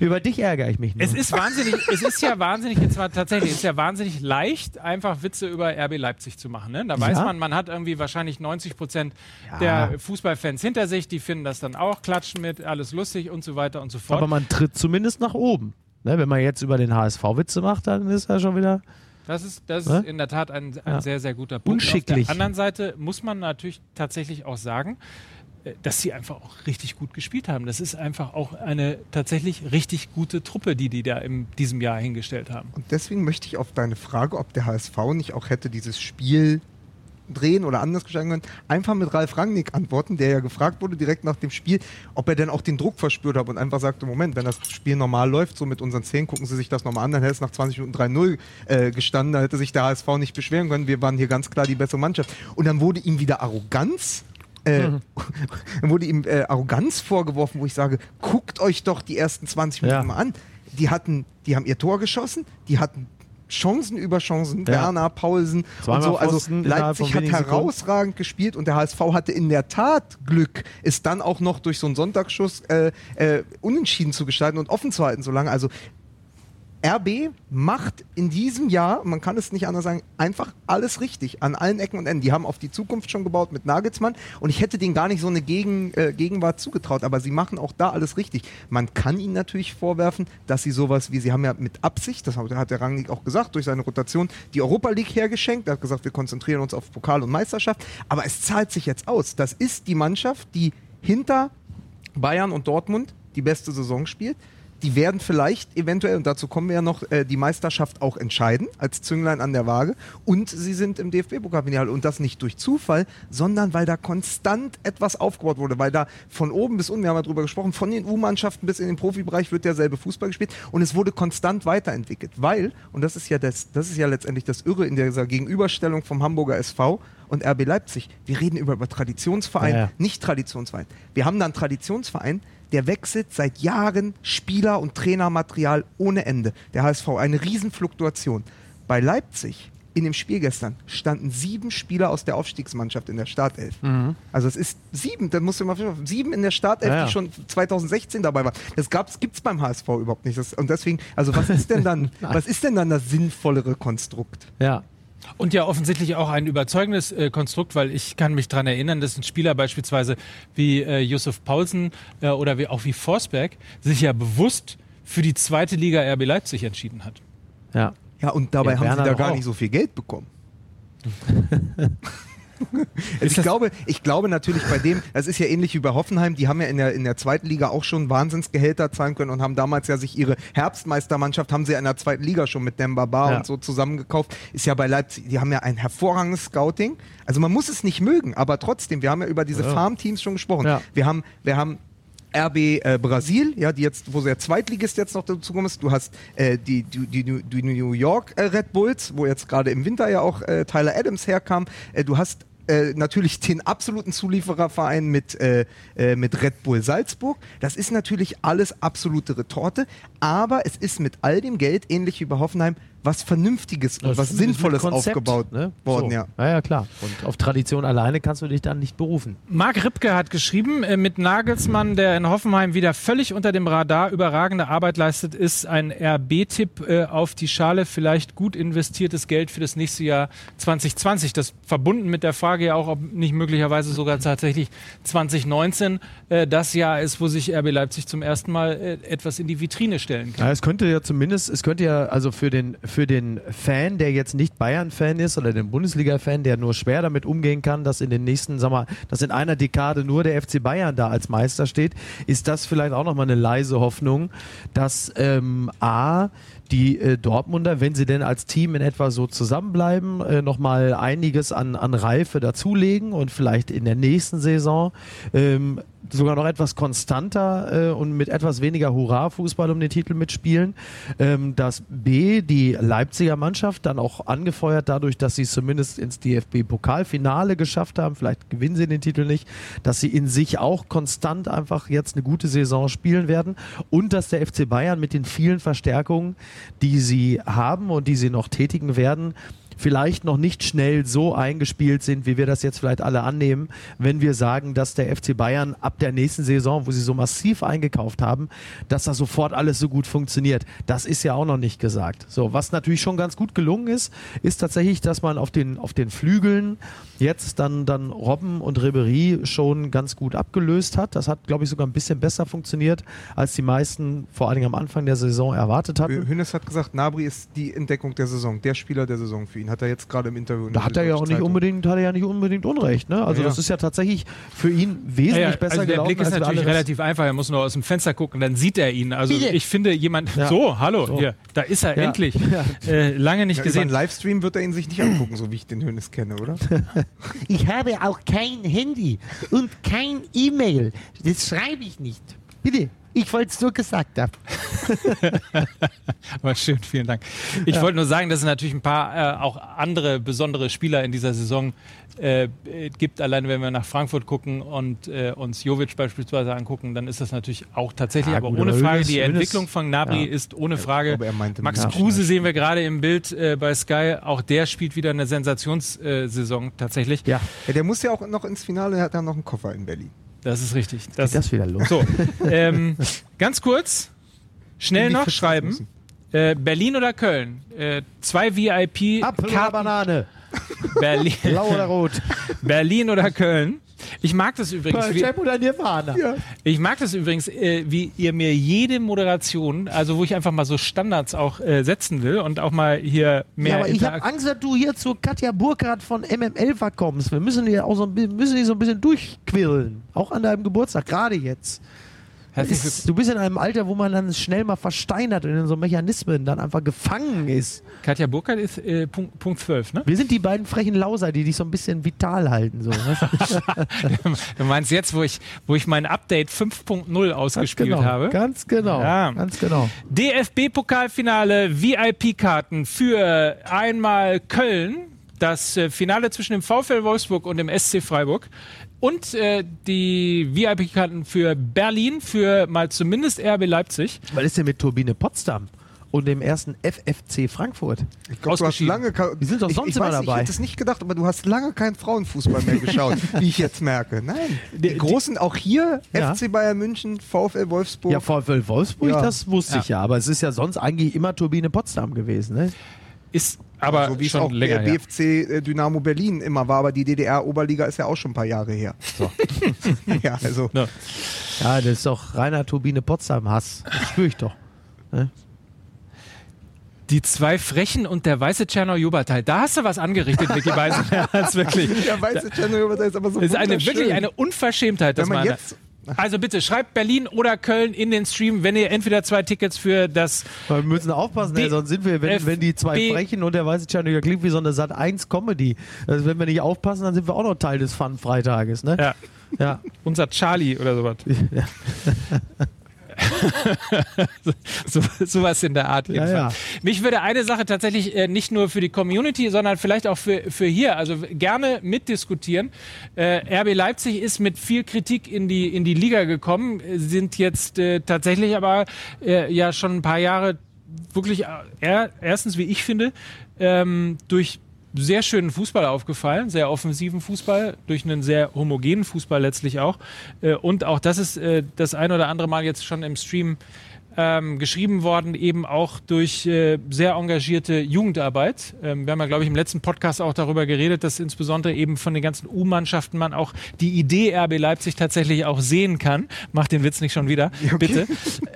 Speaker 2: Über dich ärgere ich mich nur.
Speaker 1: Es ist wahnsinnig, es ist ja wahnsinnig, jetzt mal tatsächlich, es ist ja wahnsinnig leicht, einfach Witze über RB Leipzig zu machen. Ne? Da weiß
Speaker 2: Ja.
Speaker 1: man, man hat irgendwie wahrscheinlich 90 Prozent
Speaker 2: Ja.
Speaker 1: der Fußballfans hinter sich, die finden das dann auch, klatschen mit, alles lustig und so weiter und so fort.
Speaker 2: Aber man tritt zumindest nach oben. Ne, wenn man jetzt über den HSV Witze macht, dann ist er schon wieder.
Speaker 1: Das ist, das
Speaker 2: Ne?
Speaker 1: ist in der Tat ein, ein
Speaker 2: Ja.
Speaker 1: sehr, sehr guter Punkt.
Speaker 2: Unschicklich.
Speaker 1: Auf der anderen Seite muss man natürlich tatsächlich auch sagen, äh, dass sie einfach auch richtig gut gespielt haben. Das ist einfach auch eine tatsächlich richtig gute Truppe, die die da in diesem Jahr hingestellt haben.
Speaker 3: Und deswegen möchte ich auf deine Frage, ob der HSV nicht auch hätte dieses Spiel drehen oder anders gestalten können, einfach mit Ralf Rangnick antworten, der ja gefragt wurde direkt nach dem Spiel, ob er denn auch den Druck verspürt hat und einfach sagte, Moment, wenn das Spiel normal läuft, so mit unseren Zehn, gucken Sie sich das nochmal an, dann hätte es nach 20 Minuten 3-0 äh, gestanden, da hätte sich der HSV nicht beschweren können, wir waren hier ganz klar die bessere Mannschaft. Und dann wurde ihm wieder Arroganz äh, dann wurde ihm äh, Arroganz vorgeworfen, wo ich sage, guckt euch doch die ersten 20 Minuten
Speaker 2: Ja.
Speaker 3: mal an. Die hatten, die haben ihr Tor geschossen, die hatten Chancen über Chancen,
Speaker 2: Ja.
Speaker 3: Werner, Paulsen und
Speaker 2: Zweimal
Speaker 3: so. Also
Speaker 2: Pfosten
Speaker 3: Leipzig hat
Speaker 2: wenigen Sekunden.
Speaker 3: herausragend gespielt und der HSV hatte in der Tat Glück, ist dann auch noch durch so einen Sonntagsschuss äh, äh, unentschieden zu gestalten und offen zu halten so lange. Also RB macht in diesem Jahr, man kann es nicht anders sagen, einfach alles richtig an allen Ecken und Enden. Die haben auf die Zukunft schon gebaut mit Nagelsmann und ich hätte denen gar nicht so eine Gegen, äh, Gegenwart zugetraut, aber sie machen auch da alles richtig. Man kann ihnen natürlich vorwerfen, dass sie sowas wie, sie haben ja mit Absicht, das hat der Rangnick auch gesagt, durch seine Rotation die Europa League hergeschenkt. Er hat gesagt, wir konzentrieren uns auf Pokal und Meisterschaft, aber es zahlt sich jetzt aus. Das ist die Mannschaft, die hinter Bayern und Dortmund die beste Saison spielt. Die werden vielleicht eventuell, und dazu kommen wir ja noch, äh, die Meisterschaft auch entscheiden, als Zünglein an der Waage. Und sie sind im DFB-Pokalfinale. Und das nicht durch Zufall, sondern weil da konstant etwas aufgebaut wurde. Weil da von oben bis unten, wir haben ja drüber gesprochen, von den U-Mannschaften bis in den Profibereich wird derselbe Fußball gespielt. Und es wurde konstant weiterentwickelt. Weil, und das ist ja, das, das ist ja letztendlich das Irre in dieser Gegenüberstellung vom Hamburger SV und RB Leipzig. Wir reden über, über Traditionsverein,
Speaker 2: Ja, ja.
Speaker 3: nicht Traditionsverein. Wir haben da einen Traditionsverein, der wechselt seit Jahren Spieler- und Trainermaterial ohne Ende. Der HSV, eine Riesenfluktuation. Bei Leipzig in dem Spiel gestern standen sieben Spieler aus der Aufstiegsmannschaft in der Startelf. Also es ist sieben, da musst du mal sieben in der Startelf,
Speaker 2: Ja, ja.
Speaker 3: die schon 2016 dabei waren. Das gibt es beim HSV überhaupt nicht. Das, und deswegen, also was ist denn dann, was ist denn dann das sinnvollere Konstrukt?
Speaker 2: Ja.
Speaker 1: Und ja offensichtlich auch ein überzeugendes äh, Konstrukt, weil ich kann mich daran erinnern, dass ein Spieler beispielsweise wie äh, Yusuf Paulsen äh, oder wie, auch wie Forsberg sich ja bewusst für die zweite Liga RB Leipzig entschieden hat.
Speaker 2: Ja.
Speaker 3: Ja, und dabei
Speaker 2: Ja,
Speaker 3: haben
Speaker 2: Werner
Speaker 3: sie da gar
Speaker 2: auch.
Speaker 3: nicht so viel Geld bekommen. Also ich, glaube, ich glaube natürlich bei dem, das ist ja ähnlich wie bei Hoffenheim, die haben ja in der, in der zweiten Liga auch schon Wahnsinnsgehälter zahlen können und haben damals ja sich ihre Herbstmeistermannschaft, haben sie ja in der zweiten Liga schon mit Demba Bar
Speaker 2: Ja.
Speaker 3: und so zusammengekauft. Ist ja bei Leipzig, die haben ja ein hervorragendes Scouting. Also man muss es nicht mögen, aber trotzdem, wir haben ja über diese
Speaker 2: Ja.
Speaker 3: Farmteams schon gesprochen.
Speaker 2: Ja.
Speaker 3: Wir haben, wir haben RB äh, Brasil, ja, die jetzt, wo der Zweitligist jetzt noch dazu kommt, ist. du hast äh, die, die, die, die New York äh, Red Bulls, wo jetzt gerade im Winter ja auch äh, Tyler Adams herkam. Äh, du hast äh, natürlich den absoluten Zuliefererverein mit, äh, äh, mit Red Bull Salzburg. Das ist natürlich alles absolute Retorte, aber es ist mit all dem Geld, ähnlich wie bei Hoffenheim, was Vernünftiges und
Speaker 2: Das
Speaker 3: was Sinnvolles
Speaker 2: Konzept,
Speaker 3: aufgebaut
Speaker 2: ne?
Speaker 3: worden,
Speaker 2: so.
Speaker 3: ja.
Speaker 2: ja. Ja, klar. Und auf Tradition alleine kannst du dich dann nicht berufen.
Speaker 1: Marc Ripke hat geschrieben, äh, mit Nagelsmann, der in Hoffenheim wieder völlig unter dem Radar überragende Arbeit leistet, ist ein RB-Tipp äh, auf die Schale vielleicht gut investiertes Geld für das nächste Jahr 2020. Das verbunden mit der Frage ja auch, ob nicht möglicherweise sogar tatsächlich 2019 äh, das Jahr ist, wo sich RB Leipzig zum ersten Mal etwas in die Vitrine stellen kann.
Speaker 2: Ja, es könnte ja zumindest, es könnte ja also für den, für den Fan, der jetzt nicht Bayern-Fan ist oder den Bundesliga-Fan, der nur schwer damit umgehen kann, dass in den nächsten, sag mal, dass in einer Dekade nur der FC Bayern da als Meister steht, ist das vielleicht auch nochmal eine leise Hoffnung, dass ähm, A, die äh, Dortmunder, wenn sie denn als Team in etwa so zusammenbleiben, äh, nochmal einiges an, an Reife dazulegen und vielleicht in der nächsten Saison ähm, sogar noch etwas konstanter äh, und mit etwas weniger Hurra-Fußball um den Titel mitspielen. Ähm, dass B, die Leipziger Mannschaft, dann auch angefeuert dadurch, dass sie es zumindest ins DFB-Pokalfinale geschafft haben, vielleicht gewinnen sie den Titel nicht, dass sie in sich auch konstant einfach jetzt eine gute Saison spielen werden und dass der FC Bayern mit den vielen Verstärkungen, die sie haben und die sie noch tätigen werden, vielleicht noch nicht schnell so eingespielt sind, wie wir das jetzt vielleicht alle annehmen, wenn wir sagen, dass der FC Bayern ab der nächsten Saison, wo sie so massiv eingekauft haben, dass da sofort alles so gut funktioniert. Das ist ja auch noch nicht gesagt. So, was natürlich schon ganz gut gelungen ist, ist tatsächlich, dass man auf den, auf den Flügeln jetzt dann, dann Robben und Ribery schon ganz gut abgelöst hat. Das hat, glaube ich, sogar ein bisschen besser funktioniert, als die meisten vor allen Dingen am Anfang der Saison erwartet hatten.
Speaker 3: Hönes hat gesagt, Nabri ist die Entdeckung der Saison, der Spieler der Saison für ihn. Hat er jetzt gerade im Interview. in
Speaker 2: Da
Speaker 3: der
Speaker 2: hat er ja auch nicht unbedingt, hat er ja nicht unbedingt Unrecht. Ne? Also
Speaker 3: Ja.
Speaker 2: das ist ja tatsächlich für ihn wesentlich
Speaker 1: Ja, ja,
Speaker 2: besser
Speaker 1: also der
Speaker 2: gelaufen.
Speaker 1: Blick ist natürlich relativ einfach. Er muss nur aus dem Fenster gucken, dann sieht er ihn. Also ich finde jemand.
Speaker 2: Ja.
Speaker 1: So, hallo,
Speaker 2: So.
Speaker 1: hier, da ist er
Speaker 2: Ja.
Speaker 1: endlich.
Speaker 2: Ja.
Speaker 1: Äh, lange nicht
Speaker 3: Ja, über einen
Speaker 1: gesehen.
Speaker 3: Livestream wird er ihn sich nicht angucken, so wie ich den Hönes kenne, oder?
Speaker 4: Ich habe auch kein Handy und kein E-Mail. Das schreibe ich nicht. Bitte, ich wollte es nur gesagt haben.
Speaker 1: Aber schön, vielen Dank. Ich wollte nur sagen, dass es natürlich ein paar äh, auch andere besondere Spieler in dieser Saison äh, äh, gibt. Allein wenn wir nach Frankfurt gucken und äh, uns Jovic beispielsweise angucken, dann ist das natürlich auch tatsächlich.
Speaker 2: Ja,
Speaker 1: aber
Speaker 2: gut,
Speaker 1: ohne
Speaker 2: aber
Speaker 1: Frage,
Speaker 2: Hönes-
Speaker 1: die
Speaker 2: Hönes-
Speaker 1: Entwicklung von Nabri
Speaker 2: Ja.
Speaker 1: ist ohne Frage.
Speaker 3: glaube, er meinte
Speaker 1: Max Kruse sehen wir gerade im Bild äh, bei Sky. Auch der spielt wieder eine Sensationssaison tatsächlich.
Speaker 2: Ja,
Speaker 3: Ja, der muss ja auch noch ins Finale, er hat ja noch einen Koffer in Berlin.
Speaker 1: Das ist richtig. Das,
Speaker 2: das wieder los.
Speaker 1: so, ähm, ganz kurz, schnell
Speaker 3: Die
Speaker 1: noch
Speaker 3: fit
Speaker 1: schreiben.
Speaker 3: müssen.
Speaker 1: Äh, Berlin oder Köln? Äh, zwei VIP
Speaker 2: Apfel Banane?
Speaker 1: Berlin,
Speaker 2: Blau oder rot?
Speaker 1: Berlin oder Köln. Ich mag das übrigens.
Speaker 2: Pearl Jam oder Nirvana?
Speaker 1: ich mag das übrigens, äh, wie ihr mir jede Moderation, also wo ich einfach mal so Standards auch äh, setzen will und auch mal hier mehr
Speaker 2: Ja, aber ich habe Angst, dass du hier zu Katja Burkhardt von MML verkommst. Wir müssen die auch so ein bisschen, müssen die so ein bisschen durchquirlen. Auch an deinem Geburtstag, gerade jetzt. Ist, du bist in einem Alter, wo man dann schnell mal versteinert und in so Mechanismen dann einfach gefangen ist.
Speaker 1: Katja Burkhardt ist äh, Punkt, Punkt 12, ne?
Speaker 2: Wir sind die beiden frechen Lauser, die dich so ein bisschen vital halten. So, du?
Speaker 1: Meinst jetzt, wo ich, wo ich mein Update 5.0 ausgespielt
Speaker 2: genau,
Speaker 1: habe?
Speaker 2: Ganz genau.
Speaker 1: Ja.
Speaker 2: Ganz genau.
Speaker 1: DFB-Pokalfinale, VIP-Karten für einmal Köln, das äh, Finale zwischen dem VfL Wolfsburg und dem SC Freiburg und äh, die VIP-Karten für Berlin, für mal zumindest RB Leipzig.
Speaker 2: Was ist denn mit Turbine Potsdam und dem ersten FFC Frankfurt?
Speaker 3: Ich glaube, du hast lange.
Speaker 2: Die sind doch
Speaker 3: ich,
Speaker 2: sonst
Speaker 3: ich
Speaker 2: immer
Speaker 3: weiß,
Speaker 2: dabei.
Speaker 3: Ich hätte es nicht gedacht, aber du hast lange keinen Frauenfußball mehr geschaut, wie ich jetzt merke. Nein. Die,
Speaker 1: Die-
Speaker 3: großen, auch hier,
Speaker 2: Ja.
Speaker 3: FC Bayern München, VfL Wolfsburg.
Speaker 2: Ja, VfL Wolfsburg,
Speaker 3: Ja.
Speaker 2: das wusste ich ja, aber es ist ja sonst eigentlich immer Turbine Potsdam gewesen. Ne?
Speaker 1: Ist aber
Speaker 3: so wie es
Speaker 1: schon
Speaker 3: auch
Speaker 1: länger
Speaker 3: der
Speaker 1: her.
Speaker 3: BFC äh, Dynamo Berlin immer war, aber die DDR-Oberliga ist ja auch schon ein paar Jahre her. So. ja, also.
Speaker 1: Ne.
Speaker 2: Ja, das ist doch reiner Turbine Potsdam-Hass. Das spüre ich doch.
Speaker 1: Die zwei Frechen und der weiße Tschernow-Joberteil. Da hast du was angerichtet, Vicky Weisenherz, wirklich.
Speaker 3: Der weiße Channel ist aber so
Speaker 1: Das ist eine, wirklich eine Unverschämtheit, das
Speaker 3: Wenn man
Speaker 1: meine.
Speaker 3: jetzt
Speaker 1: Also bitte, schreibt Berlin oder Köln in den Stream, wenn ihr entweder zwei Tickets für das
Speaker 2: Wir müssen aufpassen, ey, sonst sind wir, wenn,
Speaker 1: F-
Speaker 2: wenn die zwei
Speaker 1: B-
Speaker 2: Frechen und der weiße Tschernobyl klingt wie so eine Sat 1 Comedy. Also wenn wir nicht aufpassen, dann sind wir auch noch Teil des Fun-Freitages, ne?
Speaker 1: Ja.
Speaker 2: Ja.
Speaker 1: unser Charlie oder sowas. so, sowas in der Art.
Speaker 2: Ja,
Speaker 1: jedenfalls. Mich würde eine Sache tatsächlich äh, nicht nur für die Community, sondern vielleicht auch für, für hier, also gerne mitdiskutieren. Äh, RB Leipzig ist mit viel Kritik in die, in die Liga gekommen, sind jetzt äh, tatsächlich aber äh, ja schon ein paar Jahre wirklich äh, er, erstens, wie ich finde, ähm, durch sehr schönen Fußball aufgefallen, sehr offensiven Fußball, durch einen sehr homogenen Fußball letztlich auch. Äh, und auch das ist äh, das ein oder andere Mal jetzt schon im Stream ähm, geschrieben worden, eben auch durch äh, sehr engagierte Jugendarbeit. Ähm, wir haben ja, glaube ich, im letzten Podcast auch darüber geredet, dass insbesondere eben von den ganzen U-Mannschaften man auch die Idee RB Leipzig tatsächlich auch sehen kann. Macht den Witz nicht schon wieder, okay. bitte.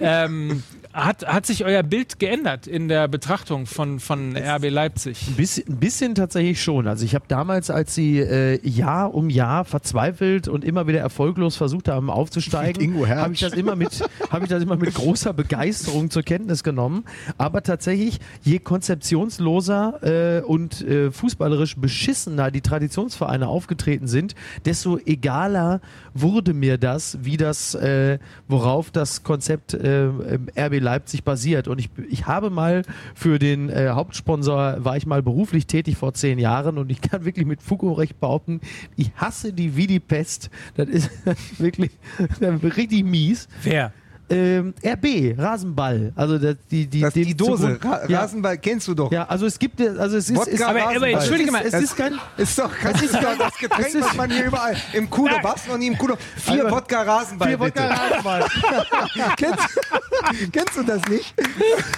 Speaker 1: Ähm, hat, hat sich euer Bild geändert in der Betrachtung von, von RB Leipzig?
Speaker 2: Ein bisschen, ein bisschen tatsächlich schon. Also ich habe damals, als sie äh, Jahr um Jahr verzweifelt und immer wieder erfolglos versucht haben aufzusteigen, habe ich, das immer mit, hab ich das immer mit großer Begeisterung zur Kenntnis genommen. Aber tatsächlich, je konzeptionsloser äh, und äh, fußballerisch beschissener die Traditionsvereine aufgetreten sind, desto egaler wurde mir das, wie das, äh, worauf das Konzept äh, RB Leipzig basiert. Und ich, ich habe mal für den äh, Hauptsponsor, war ich mal beruflich tätig vor zehn Jahren und ich kann wirklich mit Fug Recht behaupten, ich hasse die wie die Pest. Das ist wirklich richtig mies.
Speaker 1: Wer?
Speaker 2: Ähm, RB, Rasenball. Also das, die, die,
Speaker 3: das
Speaker 2: die,
Speaker 3: Dose, Ra ja. Rasenball kennst du doch.
Speaker 2: Ja, also es gibt, also es ist,
Speaker 3: Wodka,
Speaker 2: ist
Speaker 1: aber, aber entschuldige mal,
Speaker 2: es ist, es ist kein,
Speaker 3: ist doch, das ist doch das Getränk, was man hier überall im Kudo, was noch nie im Kudo, vier
Speaker 2: Also,
Speaker 3: Wodka Rasenball
Speaker 2: Vier. Wodka Rasenball.
Speaker 3: kennst, kennst du das nicht?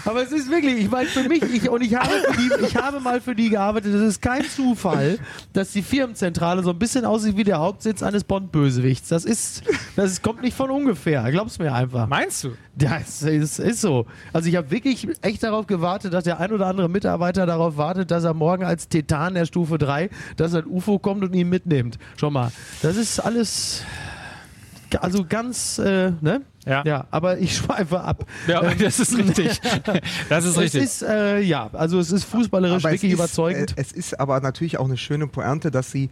Speaker 2: Aber es ist wirklich, ich meine, für mich, ich, und ich habe, für die, ich habe mal für die gearbeitet, es ist kein Zufall, dass die Firmenzentrale so ein bisschen aussieht wie der Hauptsitz eines Bond-Bösewichts. Das ist, das ist, kommt nicht von ungefähr, glaub's mir einfach.
Speaker 1: Meinst du?
Speaker 2: Ja, es ist, ist so. Also ich habe wirklich echt darauf gewartet, dass der ein oder andere Mitarbeiter darauf wartet, dass er morgen als Titan der Stufe 3, dass ein UFO kommt und ihn mitnimmt. Schau mal, das ist alles, also ganz, äh, ne?
Speaker 1: Ja.
Speaker 2: Ja, aber ich schweife ab.
Speaker 1: Ja,
Speaker 2: Ähm,
Speaker 1: das ist richtig. Das ist richtig.
Speaker 2: Es ist, äh, ja, also es ist fußballerisch
Speaker 3: Aber es
Speaker 2: wirklich
Speaker 3: ist,
Speaker 2: überzeugend.
Speaker 3: Äh, es ist aber natürlich auch eine schöne Pointe, dass sie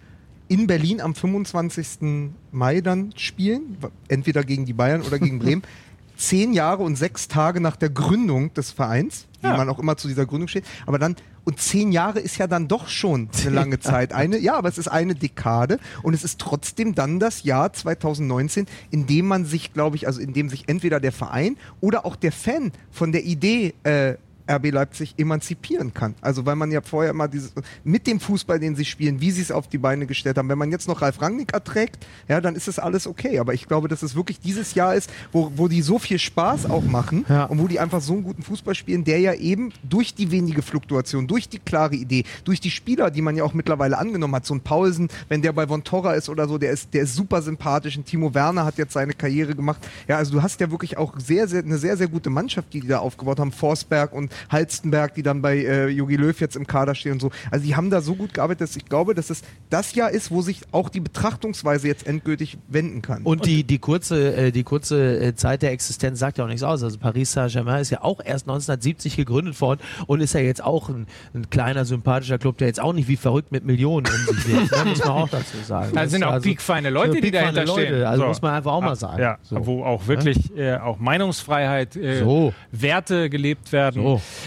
Speaker 3: in Berlin am 25. Mai dann spielen, entweder gegen die Bayern oder gegen Bremen. Zehn Jahre und sechs Tage nach der Gründung des Vereins, wie
Speaker 1: Ja.
Speaker 3: man auch immer zu dieser Gründung steht. Aber dann, und zehn Jahre ist ja dann doch schon eine lange Zeit. Eine, ja, aber es ist eine Dekade und es ist trotzdem dann das Jahr 2019, in dem man sich, glaube ich, also in dem sich entweder der Verein oder auch der Fan von der Idee äh, RB Leipzig emanzipieren kann. Also weil man ja vorher immer dieses mit dem Fußball, den sie spielen, wie sie es auf die Beine gestellt haben, wenn man jetzt noch Ralf Rangnick erträgt, ja, dann ist es alles okay. Aber ich glaube, dass es wirklich dieses Jahr ist, wo, wo die so viel Spaß auch machen
Speaker 2: Ja.
Speaker 3: und wo die einfach so einen guten Fußball spielen, der ja eben durch die wenige Fluktuation, durch die klare Idee, durch die Spieler, die man ja auch mittlerweile angenommen hat, so ein Paulsen, wenn der bei Von Torra ist oder so, der ist, der ist super sympathisch. Und Timo Werner hat jetzt seine Karriere gemacht. Ja, also du hast ja wirklich auch sehr, sehr, eine sehr, sehr gute Mannschaft, die die da aufgebaut haben. Forsberg und Halstenberg, die dann bei äh, Jogi Löw jetzt im Kader stehen und so. Also die haben da so gut gearbeitet, dass ich glaube, dass es das Jahr ist, wo sich auch die Betrachtungsweise jetzt endgültig wenden kann.
Speaker 2: Und die, die kurze, äh, die kurze äh, Zeit der Existenz sagt ja auch nichts aus. Also Paris Saint-Germain ist ja auch erst 1970 gegründet worden und ist ja jetzt auch ein, ein kleiner, sympathischer Club, der jetzt auch nicht wie verrückt mit Millionen um sich wirft. Ne? Muss man auch dazu sagen.
Speaker 1: Da sind auch
Speaker 2: also-
Speaker 1: piekfeine Leute, die dahinter
Speaker 2: Leute,
Speaker 1: stehen.
Speaker 2: also
Speaker 1: So.
Speaker 2: muss man einfach auch mal sagen.
Speaker 1: Ja,
Speaker 2: So.
Speaker 1: wo auch wirklich äh, auch Meinungsfreiheit, äh,
Speaker 2: So.
Speaker 1: Werte gelebt werden.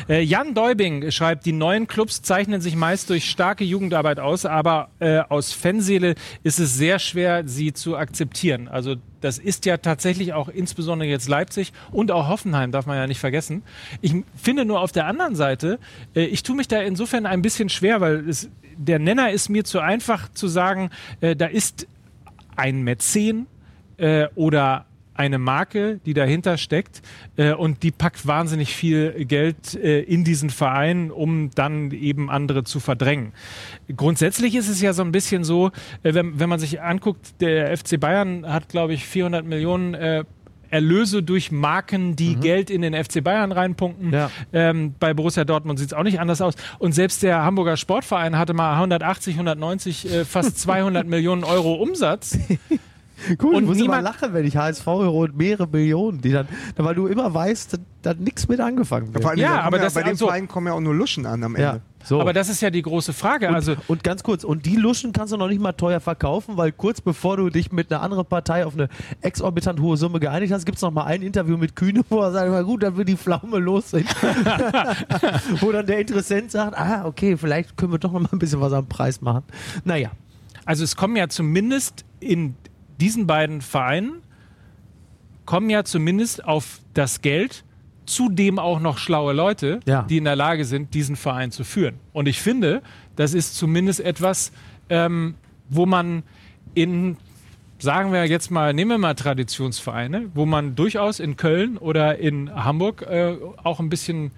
Speaker 1: Äh, Jan Deubing schreibt, die neuen Clubs zeichnen sich meist durch starke Jugendarbeit aus, aber äh, aus Fanseele ist es sehr schwer, sie zu akzeptieren. Also das ist ja tatsächlich auch insbesondere jetzt Leipzig und auch Hoffenheim, darf man ja nicht vergessen. Ich finde nur auf der anderen Seite, äh, ich tue mich da insofern ein bisschen schwer, weil es, der Nenner ist mir zu einfach zu sagen, äh, da ist ein Mäzen äh, oder eine Marke, die dahinter steckt äh, und die packt wahnsinnig viel Geld äh, in diesen Verein, um dann eben andere zu verdrängen. Grundsätzlich ist es ja so ein bisschen so, äh, wenn, wenn man sich anguckt, der FC Bayern hat, glaube ich, 400 Millionen äh, Erlöse durch Marken, die Geld in den FC Bayern reinpumpen.
Speaker 2: Ja.
Speaker 1: Ähm, bei Borussia Dortmund sieht es auch nicht anders aus. Und selbst der Hamburger Sportverein hatte mal 180, 190, äh, fast 200 Millionen Euro Umsatz.
Speaker 2: Cool,
Speaker 1: Und
Speaker 2: ich muss immer lachen, wenn ich HSV höre und mehrere Millionen, die dann, weil du immer weißt, da, da hat nichts mit angefangen wird.
Speaker 3: Vor allem,
Speaker 1: Ja,
Speaker 3: kommen
Speaker 1: aber das-
Speaker 3: bei dem
Speaker 1: also-
Speaker 3: Verein kommen ja auch nur Luschen an am Ende.
Speaker 2: Ja, so.
Speaker 1: Aber das ist ja die große Frage. also
Speaker 2: und, und ganz kurz, und die Luschen kannst du noch nicht mal teuer verkaufen, weil kurz bevor du dich mit einer anderen Partei auf eine exorbitant hohe Summe geeinigt hast, gibt es noch mal ein Interview mit Kühne, wo er sagt, na gut, dann wird die Pflaume los wo dann der Interessent sagt, ah, okay, vielleicht können wir doch noch mal ein bisschen was am Preis machen. Naja,
Speaker 1: Also es kommen ja zumindest in diesen beiden Vereinen, kommen ja zumindest auf das Geld zudem auch noch schlaue Leute,
Speaker 2: Ja.
Speaker 1: die in der Lage sind, diesen Verein zu führen. Und ich finde, das ist zumindest etwas, ähm, wo man in, sagen wir jetzt mal, nehmen wir mal Traditionsvereine, wo man durchaus in Köln oder in Hamburg äh, auch ein bisschen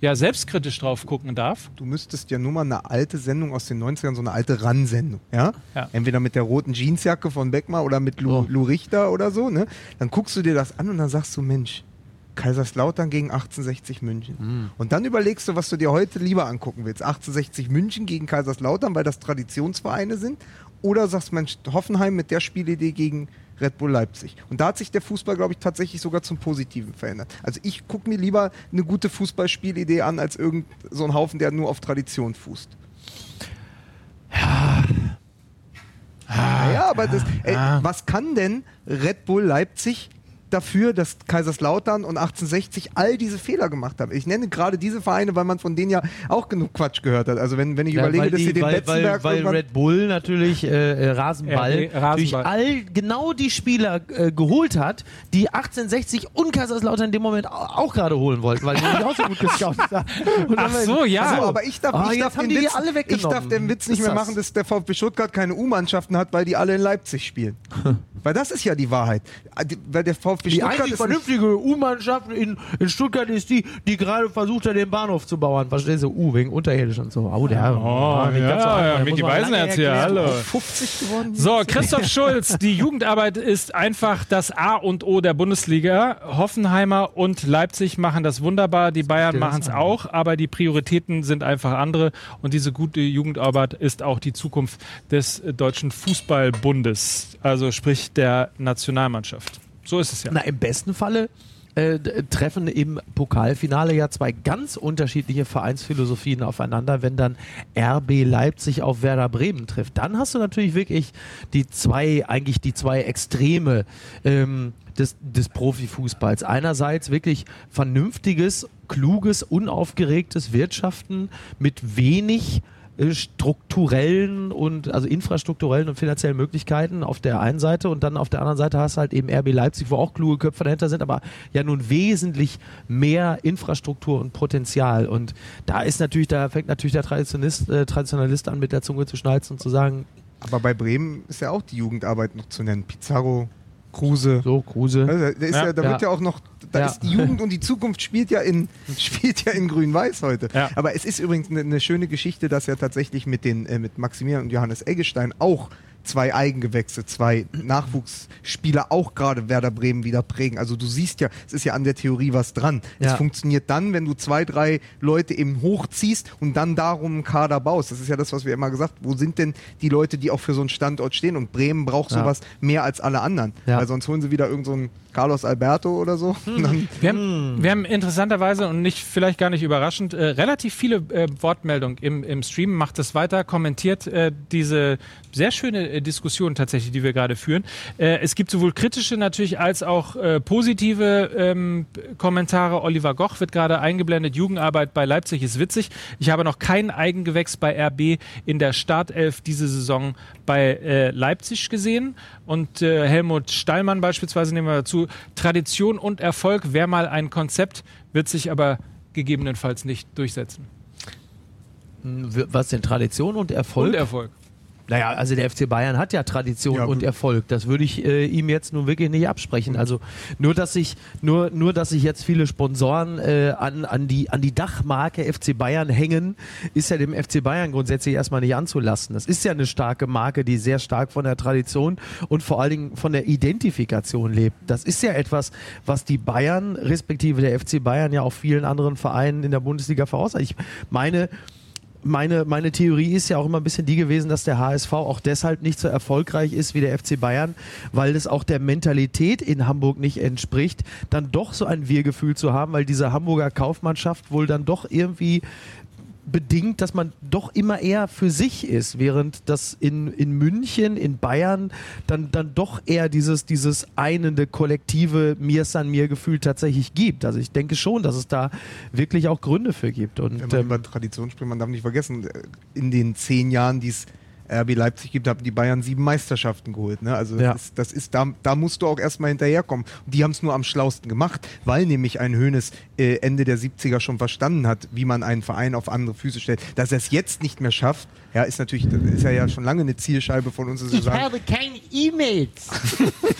Speaker 1: ja, selbstkritisch drauf gucken darf.
Speaker 3: Du müsstest ja nur mal eine alte Sendung aus den 90ern, so eine alte Ran-Sendung, ja?
Speaker 1: Ja.
Speaker 3: Entweder mit der roten Jeansjacke von Beckmar oder mit Lou,
Speaker 2: Oh.
Speaker 3: Lou Richter oder so, ne? Dann guckst du dir das an und dann sagst du, Mensch, Kaiserslautern gegen 1860 München.
Speaker 2: Hm.
Speaker 3: Und dann überlegst du, was du dir heute lieber angucken willst. 1860 München gegen Kaiserslautern, weil das Traditionsvereine sind. Oder sagst, Mensch, Hoffenheim mit der Spielidee gegen Red Bull Leipzig. Und da hat sich der Fußball, glaube ich, tatsächlich sogar zum Positiven verändert. Also ich gucke mir lieber eine gute Fußballspielidee an, als irgend so ein Haufen, der nur auf Tradition fußt. Ja, ja aber das, ey, was kann denn Red Bull Leipzig dafür, dass Kaiserslautern und 1860 all diese Fehler gemacht haben? Ich nenne gerade diese Vereine, weil man von denen ja auch genug Quatsch gehört hat. Also wenn, wenn ich
Speaker 2: Ja,
Speaker 3: überlege,
Speaker 2: weil
Speaker 3: dass
Speaker 2: die-
Speaker 3: sie den
Speaker 2: weil, weil,
Speaker 3: Betzenberg
Speaker 2: weil
Speaker 3: irgendwann-
Speaker 2: Red Bull natürlich äh, äh, Rasenball,
Speaker 1: RB, Rasenball.
Speaker 2: natürlich all genau die Spieler äh, geholt hat, die 1860 und Kaiserslautern in dem Moment au- auch gerade holen wollten, weil die nämlich auch so gut gescoutet haben.
Speaker 1: Ach so, ja.
Speaker 3: Ach so, aber ich darf,
Speaker 2: Ah,
Speaker 3: ich darf den Witz,
Speaker 2: alle
Speaker 3: ich darf den Witz nicht mehr machen, dass der VfB Stuttgart keine U-Mannschaften hat, weil die alle in Leipzig spielen. weil das ist ja die Wahrheit. Ah, Weil der VfB
Speaker 2: Die
Speaker 3: Stuttgart
Speaker 2: einzig
Speaker 3: ist nicht,
Speaker 2: vernünftige U-Mannschaft in, in Stuttgart ist die, die gerade versucht hat, den Bahnhof zu bauen. Verstehst du? U, wegen unterirdisch und so. Oh, der.
Speaker 1: Oh,
Speaker 2: nicht ganz so
Speaker 1: ja, ja,
Speaker 2: Da
Speaker 1: Micky Beisenherz hier, hallo.
Speaker 3: 50 geworden.
Speaker 1: So, Christoph Schulz, die Jugendarbeit ist einfach das A und O der Bundesliga. Hoffenheimer und Leipzig machen das wunderbar, die Bayern machen es auch, aber die Prioritäten sind einfach andere und diese gute Jugendarbeit ist auch die Zukunft des deutschen Fußballbundes, also sprich der Nationalmannschaft. So ist es ja.
Speaker 2: Na, im besten Falle äh, treffen im Pokalfinale ja zwei ganz unterschiedliche Vereinsphilosophien aufeinander, wenn dann RB Leipzig auf Werder Bremen trifft. Dann hast du natürlich wirklich die zwei, eigentlich die zwei Extreme ähm, des, des Profifußballs. Einerseits wirklich vernünftiges, kluges, unaufgeregtes Wirtschaften mit wenig äh, strukturellen und also infrastrukturellen und finanziellen Möglichkeiten auf der einen Seite und dann auf der anderen Seite hast du halt eben RB Leipzig, wo auch kluge Köpfe dahinter sind, aber ja nun wesentlich mehr Infrastruktur und Potenzial und da ist natürlich, da fängt natürlich der Traditionalist, äh, Traditionalist an mit der Zunge zu schnalzen und zu sagen,
Speaker 3: Aber bei Bremen ist ja auch die Jugendarbeit noch zu nennen. Pizarro, Kruse.
Speaker 2: so Kruse.
Speaker 3: Also,
Speaker 1: Ja.
Speaker 3: ja, da
Speaker 2: Ja.
Speaker 3: wird ja auch noch, da
Speaker 2: Ja.
Speaker 3: ist die Jugend und die Zukunft spielt ja in, spielt ja in Grün-Weiß heute.
Speaker 1: Ja.
Speaker 3: Aber es ist übrigens eine, eine schöne Geschichte, dass ja tatsächlich mit den, äh, mit Maximilian und Johannes Eggestein auch zwei Eigengewächse, zwei Nachwuchsspieler auch gerade Werder Bremen wieder prägen. Also du siehst ja, es ist ja an der Theorie was dran. Es
Speaker 2: Ja.
Speaker 3: funktioniert dann, wenn du zwei, drei Leute eben hochziehst und dann darum einen Kader baust. Das ist ja das, was wir immer gesagt haben. Wo sind denn die Leute, die auch für so einen Standort stehen? Und Bremen braucht
Speaker 2: Ja.
Speaker 3: sowas mehr als alle anderen.
Speaker 2: Ja.
Speaker 3: Weil sonst holen sie wieder irgend so einen Carlos Alberto oder so.
Speaker 2: Hm.
Speaker 1: Wir haben, wir haben interessanterweise und nicht vielleicht gar nicht überraschend äh, relativ viele äh, Wortmeldungen im, im Stream. Macht es weiter, kommentiert äh, diese sehr schöne äh, Diskussion tatsächlich, die wir gerade führen. Äh, es gibt sowohl kritische natürlich als auch äh, positive ähm, Kommentare. Oliver Goch wird gerade eingeblendet. Jugendarbeit bei Leipzig ist witzig. Ich habe noch kein Eigengewächs bei RB in der Startelf diese Saison bei äh, Leipzig gesehen. Und äh, Helmut Stallmann beispielsweise nehmen wir dazu. Tradition und Erfolg wäre mal ein Konzept, wird sich aber gegebenenfalls nicht durchsetzen.
Speaker 2: Was denn Tradition und Erfolg?
Speaker 1: Und Erfolg.
Speaker 2: Naja, also der FC Bayern hat ja Tradition
Speaker 3: Ja,
Speaker 2: und. Erfolg. Das würde ich äh, ihm jetzt nun wirklich nicht absprechen. Also nur, dass sich nur, nur, dass sich jetzt viele Sponsoren äh, an, an, die, an die Dachmarke FC Bayern hängen, ist ja dem FC Bayern grundsätzlich erstmal nicht anzulassen. Das ist ja eine starke Marke, die sehr stark von der Tradition und vor allen Dingen von der Identifikation lebt. Das ist ja etwas, was die Bayern, respektive der FC Bayern ja auch vielen anderen Vereinen in der Bundesliga voraus hat. Ich meine, meine, meine Theorie ist ja auch immer ein bisschen die gewesen, dass der HSV auch deshalb nicht so erfolgreich ist wie der FC Bayern, weil es auch der Mentalität in Hamburg nicht entspricht, dann doch so ein Wir-Gefühl zu haben, weil diese Hamburger Kaufmannschaft wohl dann doch irgendwie bedingt, dass man doch immer eher für sich ist, während das in, in München, in Bayern dann, dann doch eher dieses, dieses einende, kollektive Mir san mir Gefühl tatsächlich gibt. Also ich denke schon, dass es da wirklich auch Gründe für gibt. Und
Speaker 3: wenn man
Speaker 2: ähm,
Speaker 3: über Tradition spricht, man darf nicht vergessen, äh, in den zehn Jahren, die es RB Leipzig gibt, haben die Bayern sieben Meisterschaften geholt. Ne? Also das
Speaker 2: Ja.
Speaker 3: ist, das ist da, da musst du auch erstmal hinterherkommen. Und die haben es nur am schlausten gemacht, weil nämlich ein Hönes äh, Ende der 70er schon verstanden hat, wie man einen Verein auf andere Füße stellt. Dass er es jetzt nicht mehr schafft, ja, ist natürlich, das ist ja, ja schon lange eine Zielscheibe von uns.
Speaker 4: Ich
Speaker 3: sagen,
Speaker 4: habe keine E-Mails.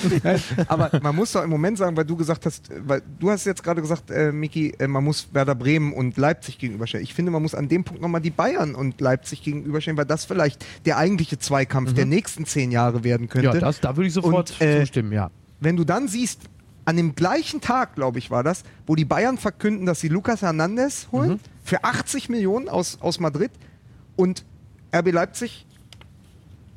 Speaker 3: aber man muss doch im Moment sagen, weil du gesagt hast, weil du hast jetzt gerade gesagt, äh, Miki, äh, man muss Werder Bremen und Leipzig gegenüberstellen. Ich finde, man muss an dem Punkt nochmal die Bayern und Leipzig gegenüberstellen, weil das vielleicht der eigentliche Zweikampf der nächsten zehn Jahre werden könnte.
Speaker 2: Ja, das, da würde ich sofort
Speaker 3: Und, äh,
Speaker 2: zustimmen, ja.
Speaker 3: Wenn du dann siehst, an dem gleichen Tag, glaube ich, war das, wo die Bayern verkünden, dass sie Lucas Hernandez holen
Speaker 2: Mhm.
Speaker 3: für 80 Millionen aus, aus Madrid und RB Leipzig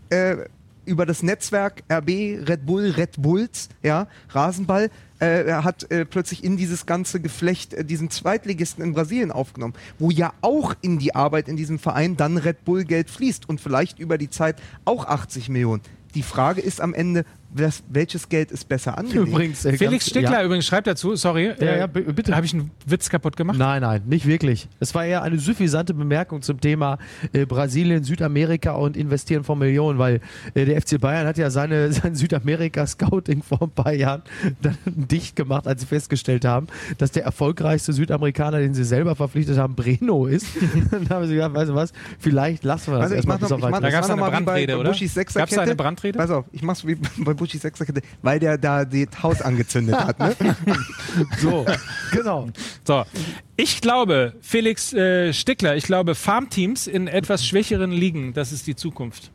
Speaker 3: äh, über das Netzwerk RB, Red Bull, Red Bulls, ja, Rasenball, äh, hat äh, plötzlich in dieses ganze Geflecht äh, diesen Zweitligisten in Brasilien aufgenommen, wo ja auch in die Arbeit in diesem Verein dann Red Bull Geld fließt und vielleicht über die Zeit auch 80 Millionen. Die Frage ist am Ende, was, welches Geld ist besser angelegt?
Speaker 2: Übrigens, äh,
Speaker 1: Felix
Speaker 2: ganz-
Speaker 1: Stickler
Speaker 2: ja.
Speaker 1: übrigens schreibt dazu, sorry,
Speaker 2: Ja, ja, b- bitte.
Speaker 1: habe ich einen Witz kaputt gemacht?
Speaker 2: Nein, nein, nicht wirklich. Es war eher eine suffisante Bemerkung zum Thema äh, Brasilien, Südamerika und Investieren von Millionen, weil äh, der FC Bayern hat ja seine, sein Südamerika-Scouting vor ein paar Jahren dann dicht gemacht, als sie festgestellt haben, dass der erfolgreichste Südamerikaner, den sie selber verpflichtet haben, Breno ist. dann haben sie gesagt, weißt du was, vielleicht lassen wir das
Speaker 3: Also ich
Speaker 2: erstmal
Speaker 3: mach
Speaker 2: bis
Speaker 3: noch,
Speaker 2: auf
Speaker 3: ich mach,
Speaker 2: weiteres.
Speaker 1: Da
Speaker 3: das
Speaker 1: gab's
Speaker 3: war
Speaker 1: eine Brandrede, oder?
Speaker 3: Sechserkette.
Speaker 1: da eine Brandrede?
Speaker 3: Pass auf, ich mach's wie bei Buschis Sechserkette, weil der da das Haus angezündet hat. Ne?
Speaker 2: So, genau.
Speaker 1: So, ich glaube, Felix äh, Stickler, ich glaube, Farmteams in etwas schwächeren Ligen, das ist die Zukunft.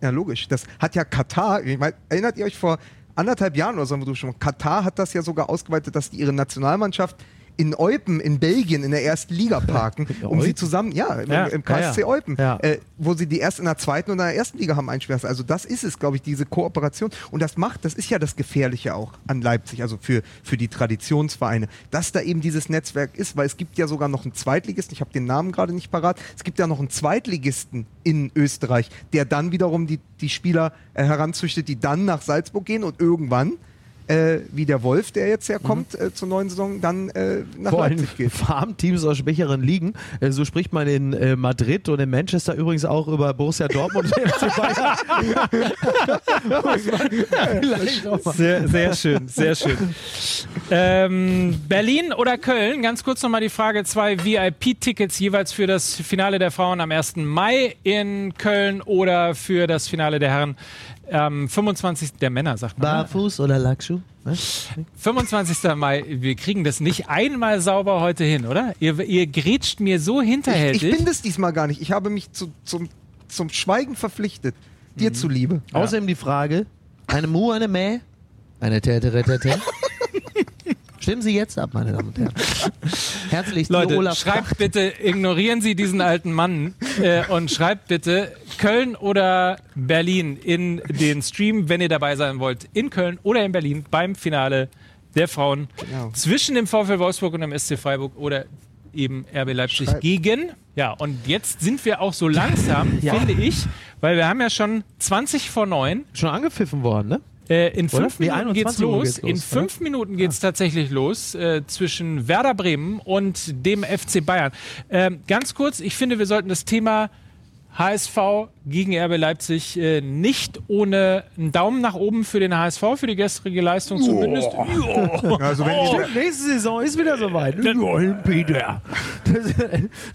Speaker 3: Ja, logisch. Das hat ja Katar, ich mein, erinnert ihr euch vor anderthalb Jahren oder so, wo du schon, Katar hat das ja sogar ausgeweitet, dass die ihre Nationalmannschaft in Eupen in Belgien in der ersten Liga parken, um sie zusammen, ja, im,
Speaker 1: Ja,
Speaker 3: im KSC
Speaker 2: ja, ja.
Speaker 3: Eupen. Äh, wo sie die erst in der zweiten und in der ersten Liga haben einspielen lassen. Also das ist es, glaube ich, diese Kooperation. Und das macht, das ist ja das Gefährliche auch an Leipzig, also für, für die Traditionsvereine, dass da eben dieses Netzwerk ist, weil es gibt ja sogar noch einen Zweitligisten, ich habe den Namen gerade nicht parat, es gibt ja noch einen Zweitligisten in Österreich, der dann wiederum die, die Spieler äh, heranzüchtet, die dann nach Salzburg gehen und irgendwann äh, wie der Wolf, der jetzt ja kommt äh, zur neuen Saison, dann äh, nach
Speaker 2: Vor allem
Speaker 3: Leipzig geht.
Speaker 2: Farmteams aus schwächeren Ligen. Äh, so spricht man in äh, Madrid und in Manchester übrigens auch über Borussia Dortmund und FC Bayern.
Speaker 1: Sehr, sehr schön, sehr schön. Ähm, Berlin oder Köln? Ganz kurz nochmal die Frage: zwei VIP-Tickets jeweils für das Finale der Frauen am 1. Mai in Köln oder für das Finale der Herren am 25. der Männer, sagt man. ne?
Speaker 2: Barfuß oder Lackschuh?
Speaker 1: 25. Mai, wir kriegen das nicht einmal sauber heute hin, oder? Ihr, ihr grätscht mir so
Speaker 3: Ich,
Speaker 1: hinterhältig.
Speaker 3: ich bin das diesmal gar nicht. Ich habe mich zu, zum, zum Schweigen verpflichtet. Dir
Speaker 1: Mhm.
Speaker 3: zuliebe.
Speaker 2: Außerdem die Frage: eine Mu, eine Mäh, eine Tätere, Tätere. Stimmen Sie jetzt ab, meine Damen und Herren. Herzlich,
Speaker 1: Leute,
Speaker 2: Olaf
Speaker 1: schreibt bitte, ignorieren Sie diesen alten Mann äh, und schreibt bitte Köln oder Berlin in den Stream, wenn ihr dabei sein wollt. In Köln oder in Berlin beim Finale der Frauen
Speaker 3: Genau.
Speaker 1: zwischen dem VfL Wolfsburg und dem SC Freiburg oder eben RB Leipzig
Speaker 3: Schreibt.
Speaker 1: gegen. Ja, und jetzt sind wir auch so langsam,
Speaker 2: Ja.
Speaker 1: finde ich, weil wir haben ja schon 20 vor 9.
Speaker 2: schon angepfiffen worden, ne?
Speaker 1: Äh, in fünf
Speaker 2: Nee,
Speaker 1: Minuten
Speaker 2: 21
Speaker 1: geht's los.
Speaker 2: geht's los,
Speaker 1: In fünf Minuten geht's tatsächlich los äh, zwischen Werder Bremen und dem FC Bayern. Ähm, ganz kurz, ich finde, wir sollten das Thema HSV gegen RB Leipzig äh, nicht ohne einen Daumen nach oben für den HSV, für die gestrige Leistung zumindest. Ja.
Speaker 3: Also wenn
Speaker 1: Oh.
Speaker 3: die,
Speaker 2: Nächste Saison ist wieder soweit. Ja, Helmpeter. Das,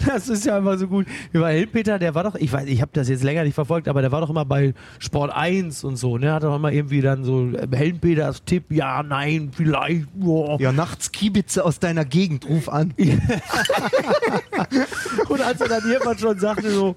Speaker 2: das ist ja einfach so gut. Über Helmpeter, der war doch, ich weiß, ich habe das jetzt länger nicht verfolgt, aber der war doch immer bei Sport 1 und so, ne? Hat doch immer irgendwie dann so äh, Helmpeters Tipp, ja, nein, vielleicht, boah.
Speaker 3: ja, nachts Kiebitze aus deiner Gegend, ruf an.
Speaker 2: Und als er dann irgendwann schon sagte, so,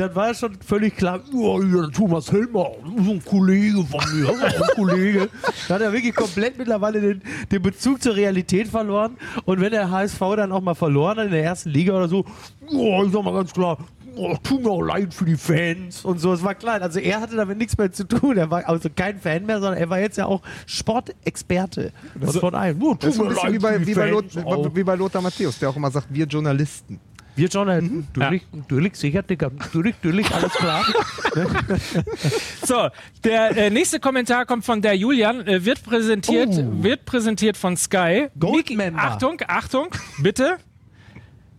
Speaker 2: dann war schon völlig klar, oh, Thomas Helmer, so ein Kollege von mir, so ein Kollege. Da hat er wirklich komplett mittlerweile den, den Bezug zur Realität verloren. Und wenn der HSV dann auch mal verloren hat in der ersten Liga oder so, oh, ich sag mal ganz klar, oh, tut mir auch leid für die Fans und so. Es war klar. Also er hatte damit nichts mehr zu tun. Er war also kein Fan mehr, sondern er war jetzt ja auch Sportexperte. Das von einem. Oh,
Speaker 3: Das
Speaker 2: tut mir leid
Speaker 3: wie bei, wie, bei
Speaker 2: Fans.
Speaker 3: Lot,
Speaker 2: Oh.
Speaker 3: wie bei Lothar Matthäus, der auch immer sagt, wir Journalisten.
Speaker 2: Wir schon, mhm. natürlich, natürlich, sicher, Digga. Natürlich, natürlich, alles klar.
Speaker 1: So, der äh, nächste Kommentar kommt von der Julian, äh, wird präsentiert,
Speaker 2: Oh.
Speaker 1: wird präsentiert von Sky.
Speaker 2: Goldmember.
Speaker 1: Achtung, Achtung, bitte.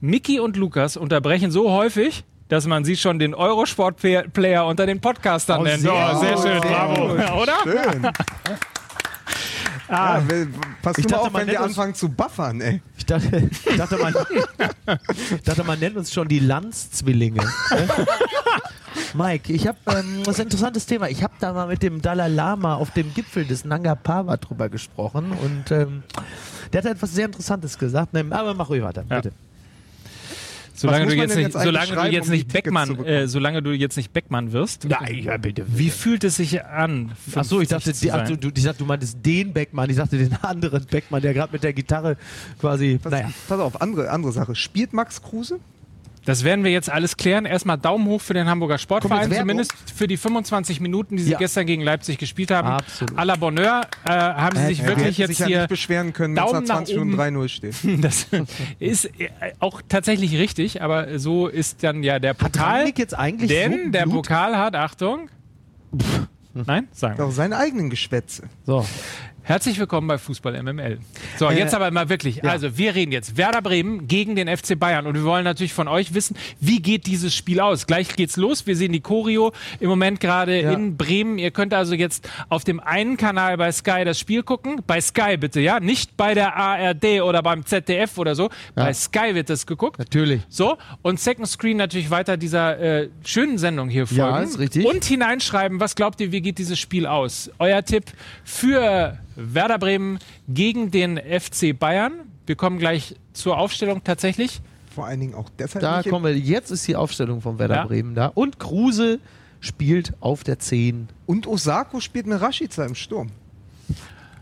Speaker 1: Mickey und Lukas unterbrechen so häufig, dass man sie schon den Eurosport-Player unter den Podcastern
Speaker 2: Oh,
Speaker 1: nennt.
Speaker 2: sehr
Speaker 1: oh, sehr schön,
Speaker 2: sehr
Speaker 1: bravo. Ja, Oder?
Speaker 3: Schön.
Speaker 1: Ah,
Speaker 3: Ja, pass
Speaker 2: Ich
Speaker 3: du mal
Speaker 2: dachte,
Speaker 3: auf,
Speaker 2: man
Speaker 3: wenn wir
Speaker 2: nennt uns-
Speaker 3: anfangen zu buffern, ey.
Speaker 2: Ich dachte, ich dachte, man, ich dachte, man nennt uns schon die Lanz-Zwillinge. ne? Mike, ich habe ähm, das ist ein interessantes Thema. Ich habe da mal mit dem Dalai Lama auf dem Gipfel des Nanga Parbat drüber gesprochen und ähm, der hat etwas sehr Interessantes gesagt. Ne, aber mach ruhig weiter,
Speaker 1: Ja.
Speaker 2: bitte.
Speaker 1: Solange du jetzt nicht, solange du jetzt
Speaker 3: um
Speaker 1: nicht
Speaker 3: Tickets
Speaker 1: Beckmann, äh, solange du jetzt nicht Beckmann wirst.
Speaker 2: Nein, ja, bitte.
Speaker 1: Wie fühlt es sich an?
Speaker 2: Ach so, ich dachte,
Speaker 1: 50 zu
Speaker 2: die, ach, du, ich dachte, du meintest den Beckmann. Ich dachte den anderen Beckmann, der gerade mit der Gitarre quasi.
Speaker 3: Pass,
Speaker 2: naja.
Speaker 3: pass auf, andere, andere Sache. Spielt Max Kruse?
Speaker 1: Das werden wir jetzt alles klären. Erstmal Daumen hoch für den Hamburger Sportverein, zumindest für die 25 Minuten, die sie
Speaker 2: Ja.
Speaker 1: gestern gegen Leipzig gespielt haben.
Speaker 2: Absolut.
Speaker 1: À la Bonheur äh, haben sie sich
Speaker 3: Ja, wir
Speaker 1: wirklich
Speaker 3: sich
Speaker 1: jetzt
Speaker 3: ja
Speaker 1: hier.
Speaker 3: nicht beschweren können,
Speaker 1: Daumen
Speaker 3: nach
Speaker 1: nach
Speaker 3: 20 Minuten
Speaker 1: oben.
Speaker 3: 3-0 steht.
Speaker 1: Das ist äh, auch tatsächlich richtig, aber so ist dann ja der
Speaker 2: Hat
Speaker 1: Pokal.
Speaker 2: Rangnick jetzt eigentlich
Speaker 1: Denn
Speaker 2: so
Speaker 1: der? Pokal hat, Achtung. Nein? Sagen wir.
Speaker 3: Auch seine eigenen Geschwätze.
Speaker 2: So.
Speaker 1: Herzlich willkommen bei Fußball MML. So,
Speaker 2: Äh,
Speaker 1: jetzt aber mal wirklich. Also, wir reden jetzt Werder Bremen gegen den FC Bayern und wir wollen natürlich von euch wissen, wie geht dieses Spiel aus? Gleich geht's los. Wir sehen die Choreo im Moment gerade
Speaker 2: Ja.
Speaker 1: in Bremen. Ihr könnt also jetzt auf dem einen Kanal bei Sky das Spiel gucken. Bei Sky bitte, ja? Nicht bei der ARD oder beim ZDF oder so. Bei Sky wird das geguckt.
Speaker 2: Natürlich.
Speaker 1: So, und Second Screen natürlich weiter dieser äh, schönen Sendung hier folgen.
Speaker 2: Ja, ist richtig.
Speaker 1: Und hineinschreiben, was glaubt ihr, wie geht dieses Spiel aus? Euer Tipp für Werder Bremen gegen den FC Bayern. Wir kommen gleich zur Aufstellung tatsächlich.
Speaker 3: Vor allen Dingen auch deshalb
Speaker 2: Da kommen wir. Jetzt ist die Aufstellung von Werder
Speaker 1: Ja.
Speaker 2: Bremen da. Und Kruse spielt auf der 10.
Speaker 3: Und Osako spielt mit Rashica im Sturm.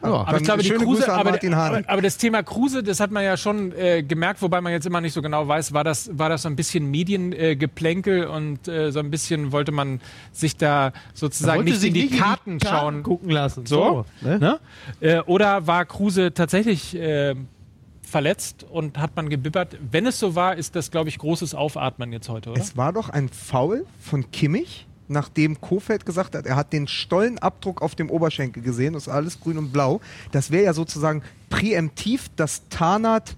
Speaker 2: Ja.
Speaker 1: Aber ich glaube, die Kruse, aber, aber, aber das Thema Kruse, das hat man ja schon äh, gemerkt, wobei man jetzt immer nicht so genau weiß, war das, war das so ein bisschen Mediengeplänkel äh, und äh, so ein bisschen wollte man sich da sozusagen nicht in die
Speaker 2: nicht
Speaker 1: Karten schauen.
Speaker 2: gucken lassen.
Speaker 1: So,
Speaker 2: ne?
Speaker 1: Ne? Äh, oder war Kruse tatsächlich äh, verletzt und hat man gebibbert? Wenn es so war, ist das, glaube ich, großes Aufatmen jetzt heute, oder?
Speaker 3: Es war doch ein Foul von Kimmich, nachdem Kofeld gesagt hat, er hat den Stollenabdruck auf dem Oberschenkel gesehen, das ist alles grün und blau. Das wäre ja sozusagen präemptiv das Tarnat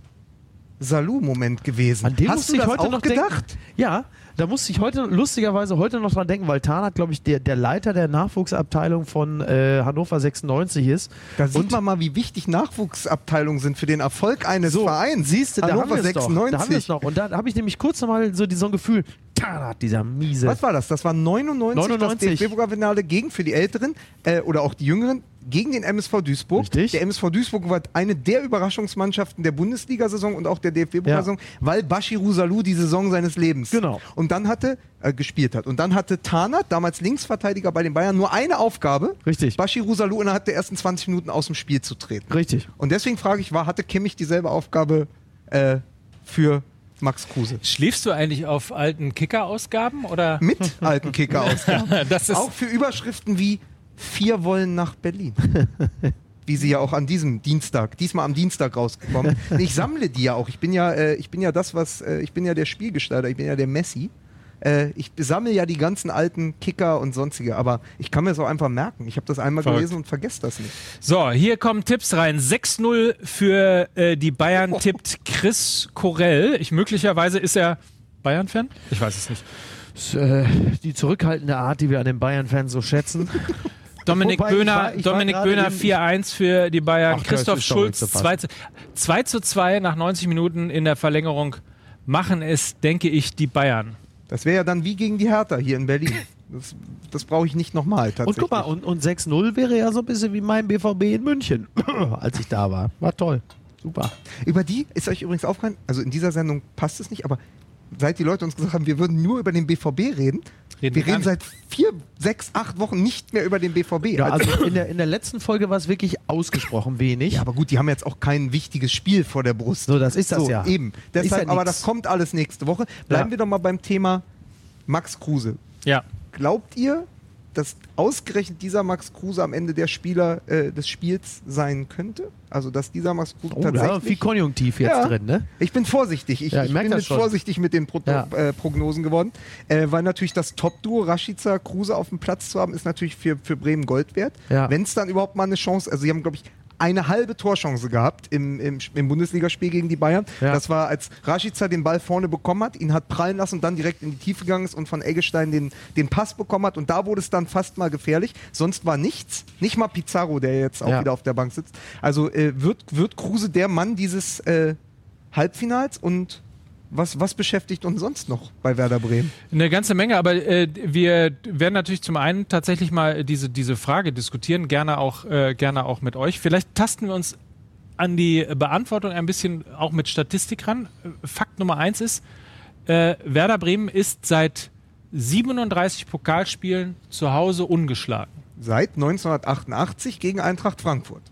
Speaker 3: Salou-Moment gewesen.
Speaker 2: An dem
Speaker 3: Hast du
Speaker 2: ich
Speaker 3: das
Speaker 2: heute
Speaker 3: auch
Speaker 2: noch
Speaker 3: gedacht?
Speaker 2: denken. Ja, da musste ich heute lustigerweise heute noch dran denken, weil Tarnath, glaube ich, der, der Leiter der Nachwuchsabteilung von äh, Hannover 96 ist.
Speaker 3: Da sieht
Speaker 2: Und-
Speaker 3: man mal, wie wichtig Nachwuchsabteilungen sind für den Erfolg eines Vereins.
Speaker 2: Siehst du, da haben
Speaker 3: Hannover
Speaker 2: wir es doch. Da haben wir es
Speaker 3: 96.
Speaker 2: noch. Und da habe ich nämlich kurz nochmal so, so ein Gefühl, Tarnath, dieser miese.
Speaker 3: Was war das? Das war 99,
Speaker 2: 99.
Speaker 3: das DFB-Pokalfinale gegen für die Älteren äh, oder auch die Jüngeren gegen den MSV Duisburg.
Speaker 2: Richtig.
Speaker 3: Der MSV Duisburg war eine der Überraschungsmannschaften der Bundesliga-Saison und auch der DFB-Pokalsaison, weil Bashiru Salou die Saison seines Lebens
Speaker 2: Genau.
Speaker 3: und dann hatte äh, gespielt hat und dann hatte Tarnath, damals Linksverteidiger bei den Bayern, nur eine Aufgabe:
Speaker 2: Richtig.
Speaker 3: Bashiru Salou innerhalb der ersten 20 Minuten aus dem Spiel zu treten.
Speaker 2: Richtig.
Speaker 3: Und deswegen frage ich, war hatte Kimmich dieselbe Aufgabe äh, für Max Kruse?
Speaker 1: Schläfst du eigentlich auf alten Kicker-Ausgaben oder?
Speaker 3: Mit alten Kicker-Ausgaben.
Speaker 1: Das ist
Speaker 3: Auch für Überschriften wie Vier wollen nach Berlin. Wie sie ja auch an diesem Dienstag, diesmal am Dienstag rausgekommen. Ich sammle die ja auch. Ich bin ja, äh, ich bin ja das, was, äh, ich bin ja der Spielgestalter, ich bin ja der Messi. Äh, ich sammle ja die ganzen alten Kicker und sonstige, aber ich kann mir das auch einfach merken. Ich habe das einmal
Speaker 1: Verrückt.
Speaker 3: gelesen und vergesse das nicht.
Speaker 1: So, hier kommen Tipps rein. 6-0 für äh, die Bayern tippt Chris Corell. Ich möglicherweise ist er Bayern-Fan? Ich weiß es nicht.
Speaker 2: Das, äh, die zurückhaltende Art, die wir an den Bayern-Fans so schätzen.
Speaker 1: Dominik
Speaker 2: Wobei,
Speaker 1: Böhner, Dominik Böhner
Speaker 2: im-
Speaker 1: 4-1 für die Bayern.
Speaker 2: Ach,
Speaker 1: Christoph Schulz
Speaker 2: nicht zu
Speaker 1: 2 zu, 2 zu 2 nach 90 Minuten in der Verlängerung. Machen es, denke ich, die Bayern.
Speaker 3: Das wäre ja dann wie gegen die Hertha hier in Berlin. Das, das brauche ich nicht nochmal
Speaker 2: Und
Speaker 3: tatsächlich.
Speaker 2: guck mal, und, und 6-0 wäre ja so ein bisschen wie mein BVB in München, als ich da war. War toll. Super.
Speaker 3: Über die ist euch übrigens aufgefallen, also in dieser Sendung passt es nicht, aber seit die Leute uns gesagt haben, wir würden nur über den BVB reden,
Speaker 1: Reden
Speaker 3: wir reden seit vier, sechs, acht Wochen nicht mehr über den BVB.
Speaker 2: Ja,
Speaker 3: Also-
Speaker 2: also in der, in der letzten Folge war es wirklich ausgesprochen wenig.
Speaker 3: ja, aber gut, die haben jetzt auch kein wichtiges Spiel vor der Brust.
Speaker 2: So, das ist das
Speaker 3: so,
Speaker 2: ja.
Speaker 3: Eben.
Speaker 2: Ist
Speaker 3: Deshalb,
Speaker 2: ja
Speaker 3: aber das kommt alles nächste Woche. Bleiben
Speaker 2: Ja.
Speaker 3: wir doch mal beim Thema Max Kruse.
Speaker 1: Ja.
Speaker 3: Glaubt ihr, dass ausgerechnet dieser Max Kruse am Ende der Spieler äh, des Spiels sein könnte? Also, dass dieser Max Kruse
Speaker 2: oh,
Speaker 3: tatsächlich...
Speaker 2: war viel Konjunktiv jetzt
Speaker 3: Ja.
Speaker 2: drin, ne?
Speaker 3: Ich bin vorsichtig. Ich,
Speaker 2: Ja, ich
Speaker 3: ich bin jetzt
Speaker 2: schon.
Speaker 3: vorsichtig mit den Pro
Speaker 2: Ja.
Speaker 3: äh, Prognosen geworden, äh, weil natürlich das Top-Duo Rashica Kruse auf dem Platz zu haben, ist natürlich für, für Bremen Gold wert.
Speaker 2: Ja.
Speaker 3: Wenn es dann überhaupt mal eine Chance, also sie haben glaube ich eine halbe Torchance gehabt im, im, im Bundesligaspiel gegen die Bayern.
Speaker 2: Ja.
Speaker 3: Das war, als Rashica den Ball vorne bekommen hat, ihn hat prallen lassen und dann direkt in die Tiefe gegangen ist und von Eggestein den, den Pass bekommen hat. Und da wurde es dann fast mal gefährlich. Sonst war nichts. Nicht mal Pizarro, der jetzt auch
Speaker 2: Ja.
Speaker 3: wieder auf der Bank sitzt. Also äh, wird, wird Kruse der Mann dieses äh, Halbfinals und was, was beschäftigt uns sonst noch bei Werder Bremen?
Speaker 1: Eine ganze Menge, aber äh, wir werden natürlich zum einen tatsächlich mal diese, diese Frage diskutieren, gerne auch, äh, gerne auch mit euch. Vielleicht tasten wir uns an die Beantwortung ein bisschen auch mit Statistik ran. Fakt Nummer eins ist, äh, Werder Bremen ist seit 37 Pokalspielen zu Hause ungeschlagen.
Speaker 3: Seit 1988 gegen Eintracht Frankfurt.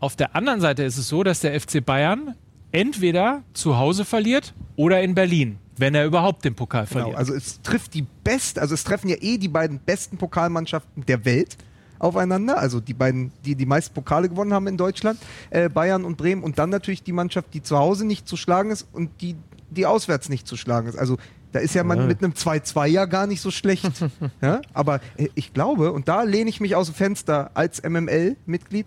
Speaker 1: Auf der anderen Seite ist es so, dass der FC Bayern entweder zu Hause verliert oder in Berlin, wenn er überhaupt den Pokal
Speaker 3: Genau,
Speaker 1: verliert.
Speaker 3: also es trifft die best, also es treffen ja eh die beiden besten Pokalmannschaften der Welt aufeinander, also die beiden, die die meisten Pokale gewonnen haben in Deutschland, äh, Bayern und Bremen und dann natürlich die Mannschaft, die zu Hause nicht zu schlagen ist und die, die auswärts nicht zu schlagen ist. Also da ist ja man
Speaker 2: Ja.
Speaker 3: mit einem 2-2 ja gar nicht so schlecht. ja? Aber äh, ich glaube, und da lehne ich mich aus dem Fenster als MML-Mitglied,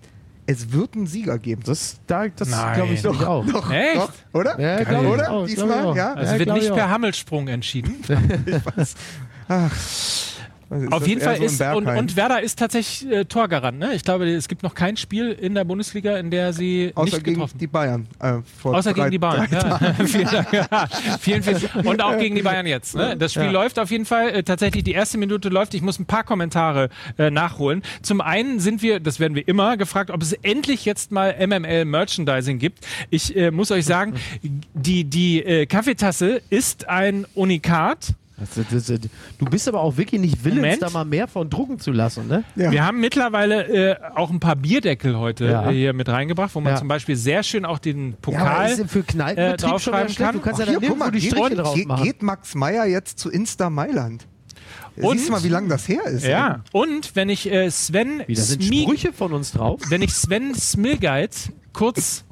Speaker 3: es wird einen Sieger geben.
Speaker 2: Das, da, das glaube ich doch auch.
Speaker 3: Doch,
Speaker 1: Echt?
Speaker 3: doch, oder?
Speaker 2: Ja, glaub ich
Speaker 3: oder?
Speaker 2: auch,
Speaker 3: Diesmal,
Speaker 2: ich
Speaker 3: ja?
Speaker 1: also
Speaker 2: Ja,
Speaker 1: wird nicht
Speaker 2: ich
Speaker 1: per. Hammelsprung entschieden.
Speaker 3: Was ist
Speaker 1: Auf jeden Fall
Speaker 3: so
Speaker 1: ist, und, und Werder ist tatsächlich äh, Torgarant. Ne? Ich glaube, es gibt noch kein Spiel in der Bundesliga, in der sie
Speaker 3: Außer
Speaker 1: nicht
Speaker 3: gegen
Speaker 1: getroffen
Speaker 3: die Bayern. Äh,
Speaker 1: Außer
Speaker 3: drei-
Speaker 1: gegen die Bayern. Ja. vielen Dank. Ja. Vielen, vielen. Und auch gegen die Bayern jetzt. Ne? Das Spiel
Speaker 2: Ja.
Speaker 1: läuft auf jeden Fall. Äh, tatsächlich die erste Minute läuft. Ich muss ein paar Kommentare äh, nachholen. Zum einen sind wir, das werden wir immer, gefragt, ob es endlich jetzt mal MML Merchandising gibt. Ich äh, muss euch sagen, die, die äh, Kaffeetasse ist ein Unikat.
Speaker 2: Das, das, das, du bist aber auch wirklich nicht willens,
Speaker 1: Moment.
Speaker 2: da mal mehr von drucken zu lassen, ne?
Speaker 3: Ja.
Speaker 1: Wir haben mittlerweile äh, auch ein paar Bierdeckel heute
Speaker 2: Ja.
Speaker 1: äh, hier mit reingebracht, wo man
Speaker 2: Ja.
Speaker 1: zum Beispiel sehr schön auch den
Speaker 2: Ja,
Speaker 1: Pokal.
Speaker 2: ist für
Speaker 1: äh, draufschreiben kann.
Speaker 2: Du kannst
Speaker 3: Ach,
Speaker 2: ja
Speaker 3: hier,
Speaker 2: dann
Speaker 3: guck mal,
Speaker 2: die
Speaker 3: geht,
Speaker 2: Striche drauf
Speaker 3: geht,
Speaker 2: machen.
Speaker 3: geht Max Meyer jetzt zu Insta Mailand?
Speaker 1: Und-
Speaker 3: Siehst du mal, wie lange das her ist.
Speaker 1: ja, und wenn ich äh, Sven
Speaker 2: Wie, da sind Sprüche von uns drauf?
Speaker 1: wenn ich Sven Smilgeit kurz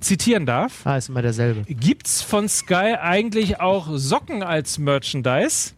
Speaker 1: zitieren darf,
Speaker 2: Ah, ist immer derselbe.
Speaker 1: gibt's von Sky eigentlich auch Socken als Merchandise?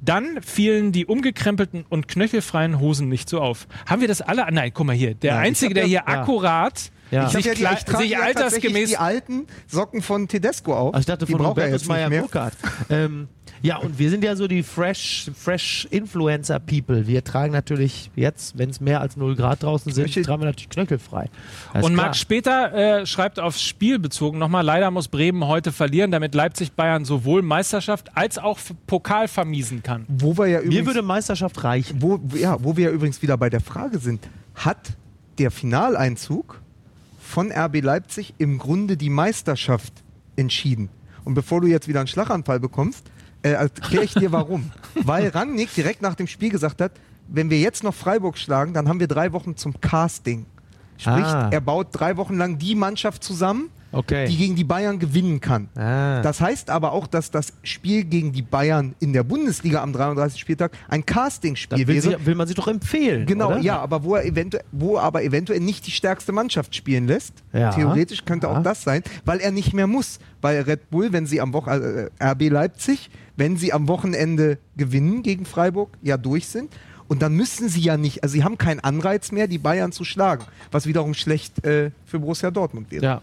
Speaker 1: Dann fielen die umgekrempelten und knöchelfreien Hosen nicht so auf. Haben wir das alle? Nein, guck mal hier. Der
Speaker 3: Nein, ich
Speaker 1: Einzige, der
Speaker 3: ja-
Speaker 1: hier
Speaker 2: ja.
Speaker 1: akkurat
Speaker 2: Ja.
Speaker 3: Ich,
Speaker 1: sich,
Speaker 3: ja die, ich trage
Speaker 1: sich
Speaker 3: ja
Speaker 1: altersgemäß
Speaker 3: die alten Socken von Tedesco auf.
Speaker 2: Ach, ich dachte
Speaker 3: die
Speaker 2: von
Speaker 3: er
Speaker 2: Robertus
Speaker 3: jetzt nicht
Speaker 2: Meyer
Speaker 3: mehr.
Speaker 2: Burkhardt. ähm, ja, und wir sind ja so die Fresh, Fresh Influencer People. Wir tragen natürlich jetzt, wenn es mehr als 0 Grad draußen sind,
Speaker 3: Welche-
Speaker 2: tragen wir natürlich knöchelfrei. Das
Speaker 1: Und Max Später äh, schreibt aufs Spiel bezogen nochmal, leider muss Bremen heute verlieren, damit Leipzig Bayern sowohl Meisterschaft als auch Pokal vermiesen kann.
Speaker 3: Wo wir ja
Speaker 2: Mir
Speaker 3: übrigens,
Speaker 2: würde Meisterschaft reichen.
Speaker 3: wo, ja, wo wir ja übrigens wieder bei der Frage sind, hat der Finaleinzug von RB Leipzig im Grunde die Meisterschaft entschieden? Und bevor du jetzt wieder einen Schlaganfall bekommst, äh, erkläre ich dir warum. Weil Rangnick direkt nach dem Spiel gesagt hat, wenn wir jetzt noch Freiburg schlagen, dann haben wir drei Wochen zum Casting. Sprich,
Speaker 2: Ah.
Speaker 3: er baut drei Wochen lang die Mannschaft zusammen,
Speaker 2: Okay.
Speaker 3: die gegen die Bayern gewinnen kann.
Speaker 2: ah.
Speaker 3: Das heißt aber auch, dass das Spiel gegen die Bayern in der Bundesliga am 33. Spieltag ein Castingspiel
Speaker 2: will,
Speaker 3: wäre.
Speaker 2: sie, will man sich doch empfehlen.
Speaker 3: Genau,
Speaker 2: oder?
Speaker 3: ja, aber wo er eventuell, wo aber eventuell nicht die stärkste Mannschaft spielen lässt.
Speaker 2: Ja.
Speaker 3: Theoretisch könnte
Speaker 2: Ja.
Speaker 3: auch das sein, weil er nicht mehr muss. Weil Red Bull, wenn sie am Wochenende, äh, RB Leipzig, wenn sie am Wochenende gewinnen gegen Freiburg, ja durch sind. Und dann müssen sie ja nicht, also sie haben keinen Anreiz mehr, die Bayern zu schlagen, was wiederum schlecht äh, für Borussia Dortmund wäre.
Speaker 2: Ja.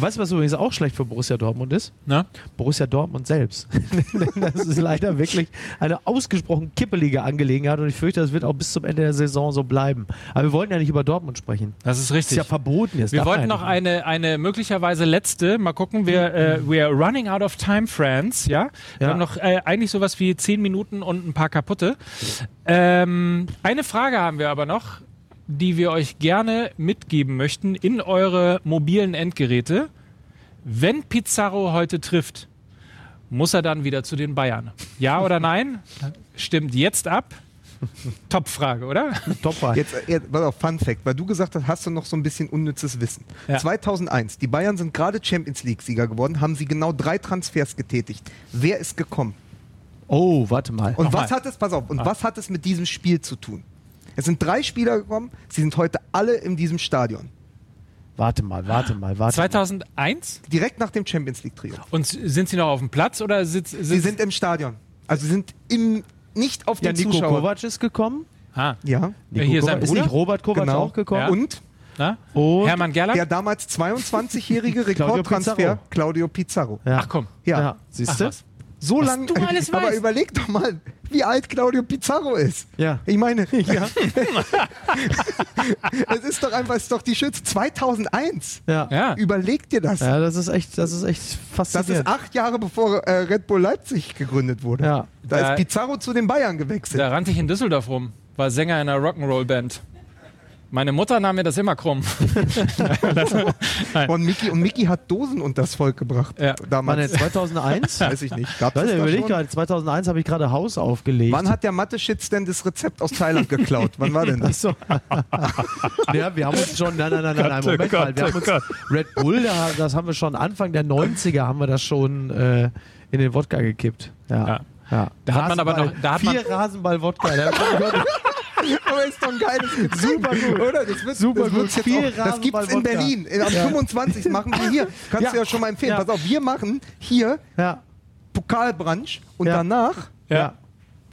Speaker 2: Weißt du, was übrigens auch schlecht für Borussia Dortmund ist?
Speaker 1: Ne?
Speaker 2: Borussia Dortmund selbst. das ist leider wirklich eine ausgesprochen kippelige Angelegenheit und ich fürchte, das wird auch bis zum Ende der Saison so bleiben. Aber wir wollten ja nicht über Dortmund sprechen.
Speaker 1: Das ist
Speaker 2: Das ist
Speaker 1: richtig.
Speaker 2: ja verboten jetzt.
Speaker 1: Wir wollten noch eine, eine möglicherweise letzte, mal gucken, wir, äh, we are running out of time, friends, ja? Wir
Speaker 2: Ja.
Speaker 1: haben noch äh, eigentlich sowas wie zehn Minuten und ein paar kaputte. Ähm, eine Frage haben wir aber noch, die wir euch gerne mitgeben möchten in eure mobilen Endgeräte. Wenn Pizarro heute trifft, muss er dann wieder zu den Bayern? Ja oder nein? Stimmt jetzt ab. Top-Frage, oder?
Speaker 2: Top
Speaker 3: Jetzt, äh, pass auf, Fun Fact, weil du gesagt hast, hast du noch so ein bisschen unnützes Wissen.
Speaker 1: Ja.
Speaker 3: 2001, die Bayern sind gerade Champions League-Sieger geworden, haben sie genau drei Transfers getätigt. Wer ist gekommen?
Speaker 2: Oh, warte mal.
Speaker 3: Und
Speaker 1: Nochmal.
Speaker 3: was hat es, pass auf,
Speaker 1: Ah.
Speaker 3: und was hat es mit diesem Spiel zu tun? Es sind drei Spieler gekommen, sie sind heute alle in diesem Stadion.
Speaker 2: Warte mal, warte mal, warte
Speaker 1: 2001?
Speaker 3: Direkt nach dem Champions League-Triumph.
Speaker 1: Und sind sie noch auf dem Platz oder sitz, sitz,
Speaker 3: Sie sind im Stadion. Also sie sind im, nicht auf
Speaker 2: mal. Ja,
Speaker 3: den
Speaker 2: Nico
Speaker 3: Zuschauern.
Speaker 2: Kovac ist gekommen.
Speaker 1: Ah.
Speaker 3: Ja,
Speaker 2: Nico
Speaker 1: hier sein
Speaker 2: Kovac. Ist
Speaker 1: Bruder?
Speaker 2: nicht Robert Kovac
Speaker 3: Genau.
Speaker 2: auch gekommen?
Speaker 1: Ja.
Speaker 3: und
Speaker 1: Na?
Speaker 2: Und-
Speaker 1: Hermann Gerland?
Speaker 3: Der damals 22-jährige
Speaker 2: Claudio
Speaker 3: Rekordtransfer
Speaker 2: Pizarro.
Speaker 3: Claudio Pizarro.
Speaker 2: Ja.
Speaker 1: Ach komm.
Speaker 3: Ja.
Speaker 2: Ja, siehst du?
Speaker 3: So
Speaker 1: Was
Speaker 3: lange.
Speaker 1: du alles
Speaker 3: aber
Speaker 1: weißt.
Speaker 3: überleg doch mal, wie alt Claudio Pizarro ist.
Speaker 2: Ja.
Speaker 3: Ich meine, ja. es ist doch einfach, es ist doch die schönste. 2001.
Speaker 2: Ja.
Speaker 1: Ja.
Speaker 3: Überleg dir das.
Speaker 2: Ja, das ist echt, das ist echt
Speaker 3: Das ist
Speaker 2: faszinierend.
Speaker 3: acht Jahre bevor äh, Red Bull Leipzig gegründet wurde.
Speaker 2: Ja.
Speaker 3: Da
Speaker 1: Da-
Speaker 3: ist Pizarro zu den Bayern gewechselt.
Speaker 1: Da rannte ich in Düsseldorf rum, war Sänger in einer Rock'n'Roll-Band. Meine Mutter nahm mir das immer krumm.
Speaker 3: Und Mickey, und Mickey hat Dosen unter das Volk gebracht.
Speaker 1: Ja.
Speaker 3: Damals.
Speaker 2: denn, 2001?
Speaker 3: Weiß ich nicht. Das da
Speaker 2: überleg
Speaker 3: schon?
Speaker 2: gerade, 2001 habe ich gerade Haus aufgelegt.
Speaker 3: Wann hat der Mathe-Shits denn das Rezept aus Thailand geklaut? Wann war denn das?
Speaker 2: Achso. ja, wir haben uns schon, nein, nein, nein, nein, nein Moment mal. Wir haben uns Red Bull, da, das haben wir schon Anfang der 90er, haben wir das schon äh, in den Wodka gekippt. Ja.
Speaker 1: Ja.
Speaker 2: ja.
Speaker 1: Da hat man aber noch- da hat man-
Speaker 2: vier Rasenball-Wodka.
Speaker 3: Aber ist doch ein geiles Getränk.
Speaker 2: Super gut.
Speaker 3: Oder? Das wird,
Speaker 2: Super
Speaker 3: das
Speaker 2: gut.
Speaker 3: jetzt
Speaker 2: Viel
Speaker 3: auch, Das gibt's in
Speaker 2: Rasenball-Wodka.
Speaker 3: Berlin. In- Am 25. machen wir hier. Kannst
Speaker 2: Ja.
Speaker 3: du ja schon mal empfehlen.
Speaker 2: Ja.
Speaker 3: Pass auf, wir machen hier
Speaker 2: ja,
Speaker 3: Pokalbrunch und
Speaker 2: Ja.
Speaker 3: danach
Speaker 2: ja,